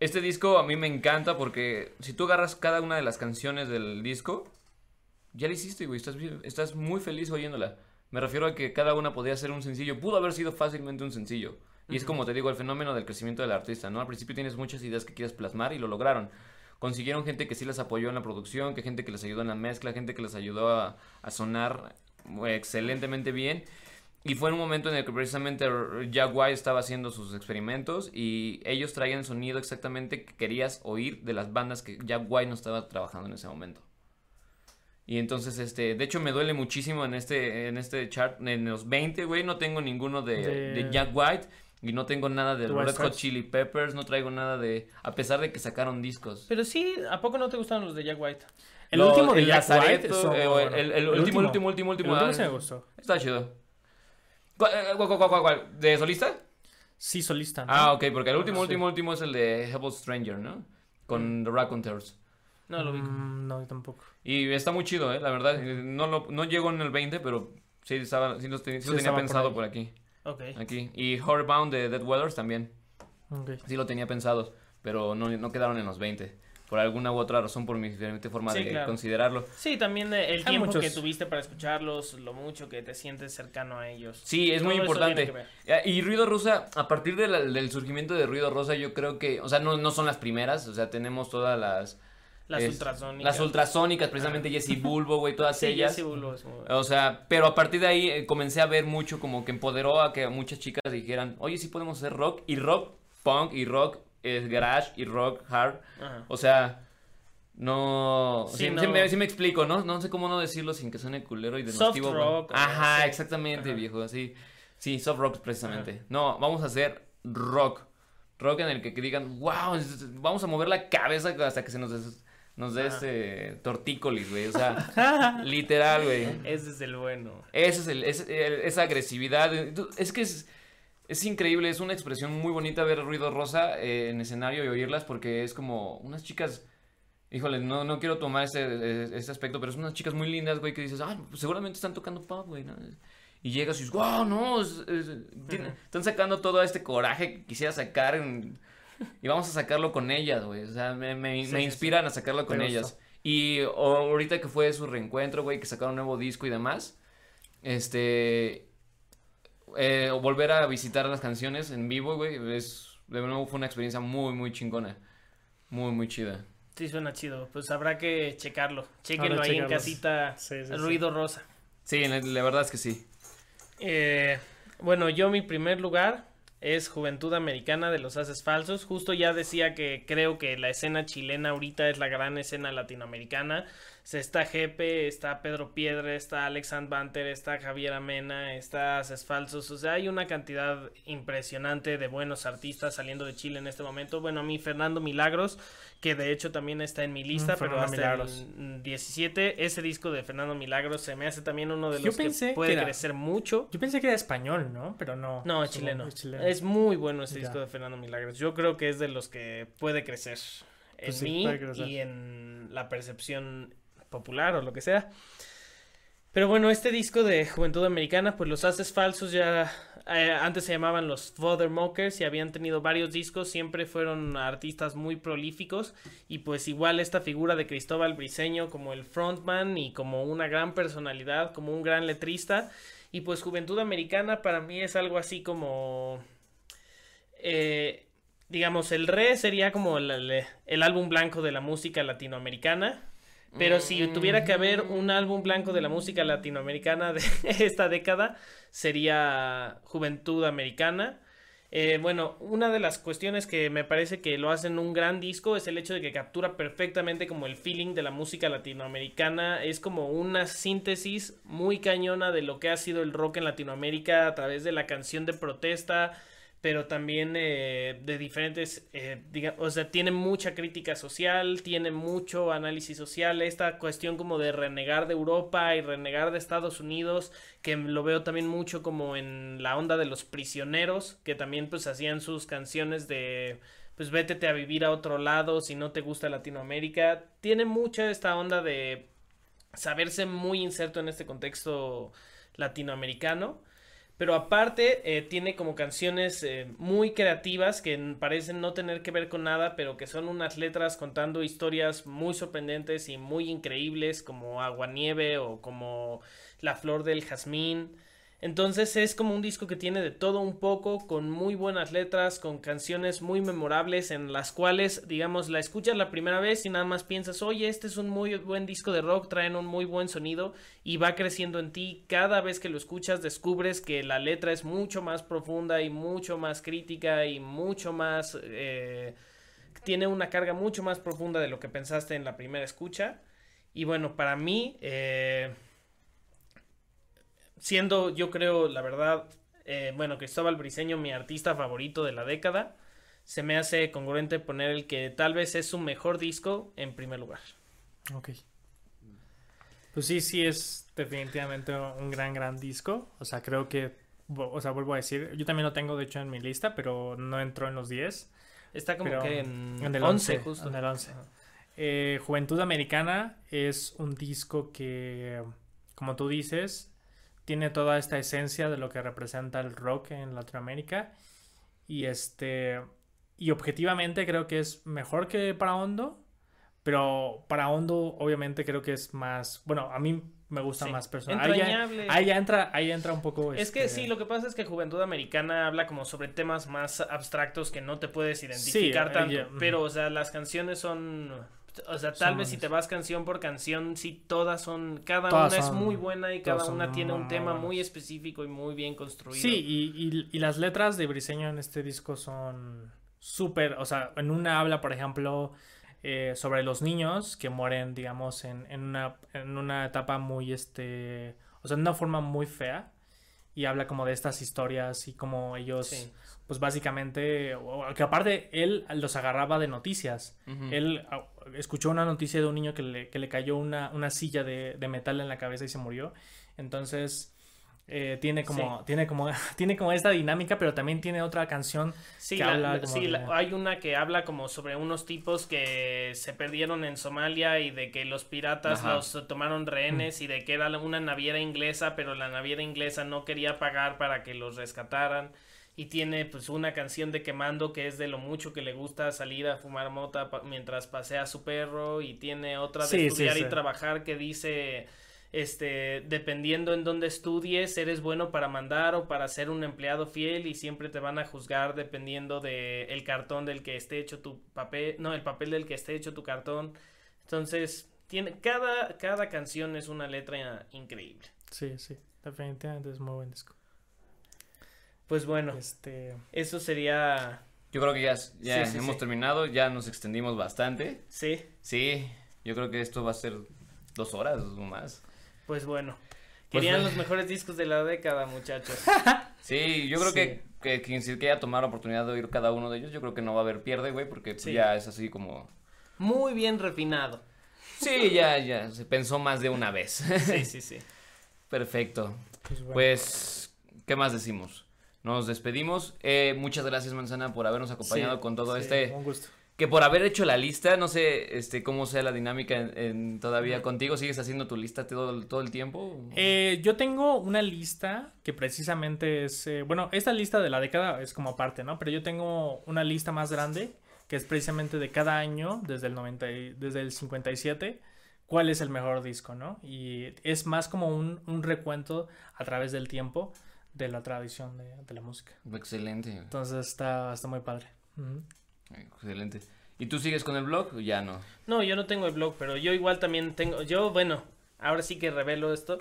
Este disco a mí me encanta porque si tú agarras cada una de las canciones del disco, ya la hiciste, güey. Estás, estás muy feliz oyéndola. Me refiero a que cada una podía ser un sencillo. Pudo haber sido fácilmente un sencillo. Y es como te digo, el fenómeno del crecimiento del artista, ¿no? Al principio tienes muchas ideas que quieres plasmar y lo lograron. Consiguieron gente que sí les apoyó en la producción, que gente que les ayudó en la mezcla, gente que les ayudó a, a sonar eh, excelentemente bien. Y fue en un momento en el que precisamente Jack White estaba haciendo sus experimentos y ellos traían el sonido exactamente que querías oír de las bandas que Jack White no estaba trabajando en ese momento. Y entonces, este, de hecho me duele muchísimo en este, en este chart, en los 20, güey, no tengo ninguno de, De- de Jack White y no tengo nada de Red Hot. Chili Peppers, no traigo nada de, a pesar de que sacaron discos. Pero sí, ¿a poco no te gustaron los de Jack White? El último de el Jack White, eh, el- el- el último, último, último, último, El último ah, sí me gustó. Está chido. ¿Cuál, eh, cuál, cuál, cuál, cuál? ¿De solista? Sí, solista. ¿no? Ah, ok, porque el último, Sí. último, último es el de Hebel Stranger, ¿no? Con The Raconteurs. No lo vi. Mm, no, tampoco. Y está muy chido, ¿eh? La verdad. eh, No, lo, no llegó en el 20, pero sí, estaba, sí, los te- sí Sí lo tenía pensado por, aquí. Ok. aquí. Y Horrorbound de Dead Weathers también. Ok. Sí lo tenía pensado, pero no, no quedaron en los 20. Por alguna u otra razón, por mi diferente forma Sí, de claro. considerarlo. Sí, también eh, el Hay tiempo muchos. que tuviste para escucharlos, lo mucho que te sientes cercano a ellos. Sí, es muy Todo importante. Eh, Y Ruido Rosa, a partir de la- del surgimiento de Ruido Rosa, yo creo que, o sea, no, no son las primeras, o sea, tenemos todas las... Las es- ultrasónicas. Las ultrasónicas, precisamente Jessie Bulbo, güey, todas Sí, ellas. Jesse Bulbo es muy- O sea, pero a partir de ahí eh, comencé a ver mucho como que empoderó a que muchas chicas dijeran, oye, sí podemos hacer rock, y rock punk, y rock eh, garage, y rock hard. Ajá. O sea, no... Sí, Sí, no. sí me, sí me explico, ¿no? No sé cómo no decirlo sin que suene culero y Soft denostivo. rock, o- Ajá, exactamente, Ajá. viejo, sí. Sí, soft rock precisamente. No, vamos a hacer rock. Rock en el que, que digan, wow, es- vamos a mover la cabeza hasta que se nos, des- nos dé este tortícolis, güey. O sea, literal, güey. Ese es el bueno. Ese es el, es- el- esa agresividad. Es que es, es increíble, es una expresión muy bonita ver ruido rosa eh, en escenario y oírlas porque es como unas chicas. Híjole, no, no quiero tomar ese, ese aspecto, pero son unas chicas muy lindas, güey, que dices, ah, seguramente están tocando pop, güey, ¿no? Y llegas y dices, wow, no, es- es- tiene- están sacando todo este coraje que quisiera sacar en- y vamos a sacarlo con ellas, güey. O sea, me, me- Sí, me sí, inspiran a sacarlo con Me ellas. Y o- ahorita que fue su reencuentro, güey, que sacaron un nuevo disco y demás, este, eh, o volver a visitar las canciones en vivo, güey, es, de nuevo fue una experiencia muy, muy chingona. Muy, muy chida. Sí, suena chido. Pues habrá que checarlo. Chequenlo ahí en casita. Sí, sí, sí. Ruido rosa. Sí, la, la verdad es que sí. Eh, bueno, yo mi primer lugar es Juventud Americana de los Haces Falsos. Justo ya decía que creo que la escena chilena ahorita es la gran escena latinoamericana. Está Jepe, está Pedro Piedra, está Alexand Banter, está Javier Amena, está Haces Falsos. O sea, hay una cantidad impresionante de buenos artistas saliendo de Chile en este momento. Bueno, a mí Fernando Milagros, que de hecho también está en mi lista, Mm, pero hasta Milagros. el 17. Ese disco de Fernando Milagros se me hace también uno de los que que puede era- crecer mucho. Yo pensé que era español, ¿no? Pero no. No, es chileno. es chileno. Es muy bueno ese Ya. disco de Fernando Milagros. Yo creo que es de los que puede crecer en Pues sí, mí puede crecer. y en la percepción popular o lo que sea. Pero bueno, este disco de Juventud Americana, pues los haces falsos ya eh, antes se llamaban los Mockers y habían tenido varios discos, siempre fueron artistas muy prolíficos y pues igual esta figura de Cristóbal Briseño como el frontman y como una gran personalidad, como un gran letrista y pues Juventud Americana para mí es algo así como eh, digamos el re sería como el- el álbum blanco de la música latinoamericana pero si tuviera que haber un álbum blanco de la música latinoamericana de esta década, sería Juventud Americana. Eh, bueno, una de las cuestiones que me parece que lo hacen un gran disco es el hecho de que captura perfectamente como el feeling de la música latinoamericana. Es como una síntesis muy cañona de lo que ha sido el rock en Latinoamérica a través de la canción de protesta, pero también eh, de diferentes, eh, diga- o sea, tiene mucha crítica social, tiene mucho análisis social, esta cuestión como de renegar de Europa y renegar de Estados Unidos, que lo veo también mucho como en la onda de los prisioneros, que también pues hacían sus canciones de pues vétete a vivir a otro lado si no te gusta Latinoamérica, tiene mucha esta onda de saberse muy inserto en este contexto latinoamericano. Pero aparte eh, tiene como canciones eh, muy creativas que parecen no tener que ver con nada, pero que son unas letras contando historias muy sorprendentes y muy increíbles como Aguanieve o como La Flor del Jazmín. Entonces es como un disco que tiene de todo un poco, con muy buenas letras, con canciones muy memorables en las cuales, digamos, la escuchas la primera vez y nada más piensas, oye, este es un muy buen disco de rock, traen un muy buen sonido y va creciendo en ti. Cada vez que lo escuchas descubres que la letra es mucho más profunda y mucho más crítica y mucho más... eh, tiene una carga mucho más profunda de lo que pensaste en la primera escucha. Y bueno, para mí... eh, siendo yo creo, la verdad, eh, bueno, Cristóbal Briseño mi artista favorito de la década, se me hace congruente poner el que tal vez es su mejor disco en primer lugar. Ok. Pues sí, sí es definitivamente un gran, gran disco. O sea, creo que, o sea, vuelvo a decir, yo también lo tengo de hecho en mi lista, pero no entró en los 10. Está como que en, en el 11 11, justo. en el 11. Ajá. Eh, Juventud Americana es un disco que, como tú dices, tiene toda esta esencia de lo que representa el rock en Latinoamérica. Y este. Y objetivamente creo que es mejor que para Hondo. Pero para Hondo, obviamente, creo que es más. Bueno, a mí me gusta Sí. más personal. Ahí ya, ahí ya entra, ahí entra un poco. Es que este, sí, lo que pasa es que Juventud Americana habla como sobre temas más abstractos que no te puedes identificar tanto. Pero, o sea, las canciones son. O sea, tal Son vez si te vas canción por canción, sí, todas son. Cada Todas una son- es muy buena y cada una tiene un tema muy específico y muy bien construido. Sí, y, y- y las letras de Briseño en este disco son súper, o sea, en una habla, por ejemplo, eh, sobre los niños que mueren, digamos, en, en una, en una etapa muy, este, o sea, en una forma muy fea, y habla como de estas historias y como ellos, Sí. pues básicamente, que aparte él los agarraba de noticias. Él escuchó una noticia de un niño que le, que le cayó una, una silla de, de metal en la cabeza y se murió. Entonces, eh, tiene como, tiene como, tiene como esta dinámica, pero también tiene otra canción. Sí, que la- habla la- como sí, de- la- hay una que habla como sobre unos tipos que se perdieron en Somalia y de que los piratas Ajá. los tomaron rehenes y de que era una naviera inglesa, pero la naviera inglesa no quería pagar para que los rescataran. Y tiene pues una canción de Quemando que es de lo mucho que le gusta salir a fumar mota pa- mientras pasea a su perro. Y tiene otra de Sí, sí, estudiar sí. y trabajar que dice este, dependiendo en dónde estudies, eres bueno para mandar o para ser un empleado fiel y siempre te van a juzgar dependiendo de el cartón del que esté hecho tu papel, no, el papel del que esté hecho tu cartón. Entonces, tiene cada cada canción es una letra increíble. Sí, sí, definitivamente es muy buen disco. Pues bueno, Este, eso sería. Yo creo que ya, ya Sí, sí, hemos sí. terminado, ya nos extendimos bastante. Sí, Sí, yo creo que esto va a ser dos horas o más. pues bueno. Pues Querían bueno. los mejores discos de la década, muchachos. Sí, yo creo Sí. que, que quien se quiera tomar la oportunidad de oír cada uno de ellos, yo creo que no va a haber pierde, güey, porque pues, Sí. ya es así como... Muy bien refinado. Sí, ya, ya, se pensó más de una vez. Sí, sí, sí. Perfecto. pues, bueno. Pues, ¿qué más decimos? Nos despedimos. Eh, muchas gracias, Manzana, por habernos acompañado Sí, con todo sí, este... Un gusto. Que por haber hecho la lista, no sé este cómo sea la dinámica en, en- todavía contigo. ¿Sigues haciendo tu lista todo, el- todo el tiempo? Eh, yo tengo una lista que precisamente es, eh, bueno, esta lista de la década es como aparte, ¿no? Pero yo tengo una lista más grande que es precisamente de cada año, desde el 90, y- desde el 57, cuál es el mejor disco, ¿no? Y es más como un, un recuento a través del tiempo de la tradición de, de la música. Excelente, Entonces está, está muy padre. Ujú. excelente. ¿Y tú sigues con el blog o ya no? No, yo no tengo el blog, pero yo igual también tengo. Yo, bueno, ahora sí que revelo esto.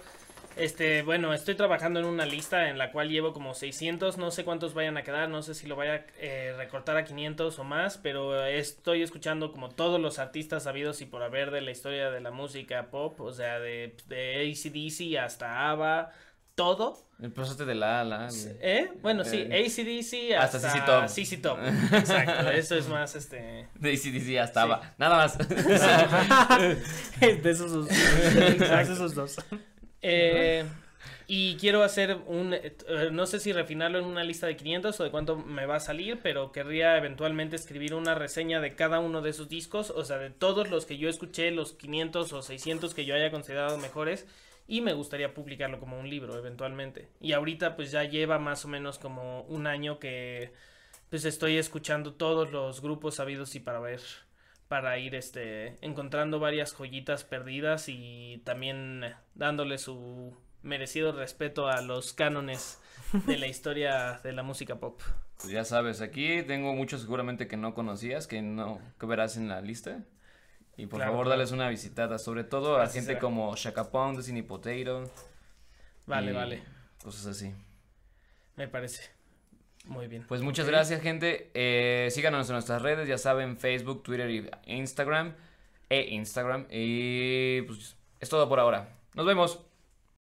Este, bueno, estoy trabajando en una lista en la cual llevo como 600, no sé cuántos vayan a quedar, no sé si lo vaya a eh, recortar a 500 o más, pero estoy escuchando como todos los artistas sabidos y por haber de la historia de la música pop, o sea, de, de ACDC hasta ABBA, todo. Pasaste de la a la. ¿Eh? Bueno, sí, Eh, ACDC hasta hasta, CC Top. CC Top. Exacto, eso es más este... De ACDC hasta ABBA. Nada más. de esos dos. de esos dos. Eh, y quiero hacer un, eh, no sé si refinarlo en una lista de 500 o de cuánto me va a salir, pero querría eventualmente escribir una reseña de cada uno de esos discos, o sea, de todos los que yo escuché, los 500 o 600 que yo haya considerado mejores, y me gustaría publicarlo como un libro eventualmente. Y ahorita pues ya lleva más o menos como un año que pues estoy escuchando todos los grupos sabidos y para ver para ir este encontrando varias joyitas perdidas y también dándole su merecido respeto a los cánones de la historia de la música pop. Pues ya sabes, aquí tengo muchos seguramente que no conocías, que no, que verás en la lista. Y por Claro, favor, claro. dales una visitada, sobre todo a Así gente será. como Shaka Pound, Destiny Potato. Vale, vale, Cosas así. me parece. Muy bien. Pues muchas gracias, gente. Eh, síganos en nuestras redes, ya saben, Facebook, Twitter y Instagram. E Instagram. Y pues es todo por ahora. Nos vemos.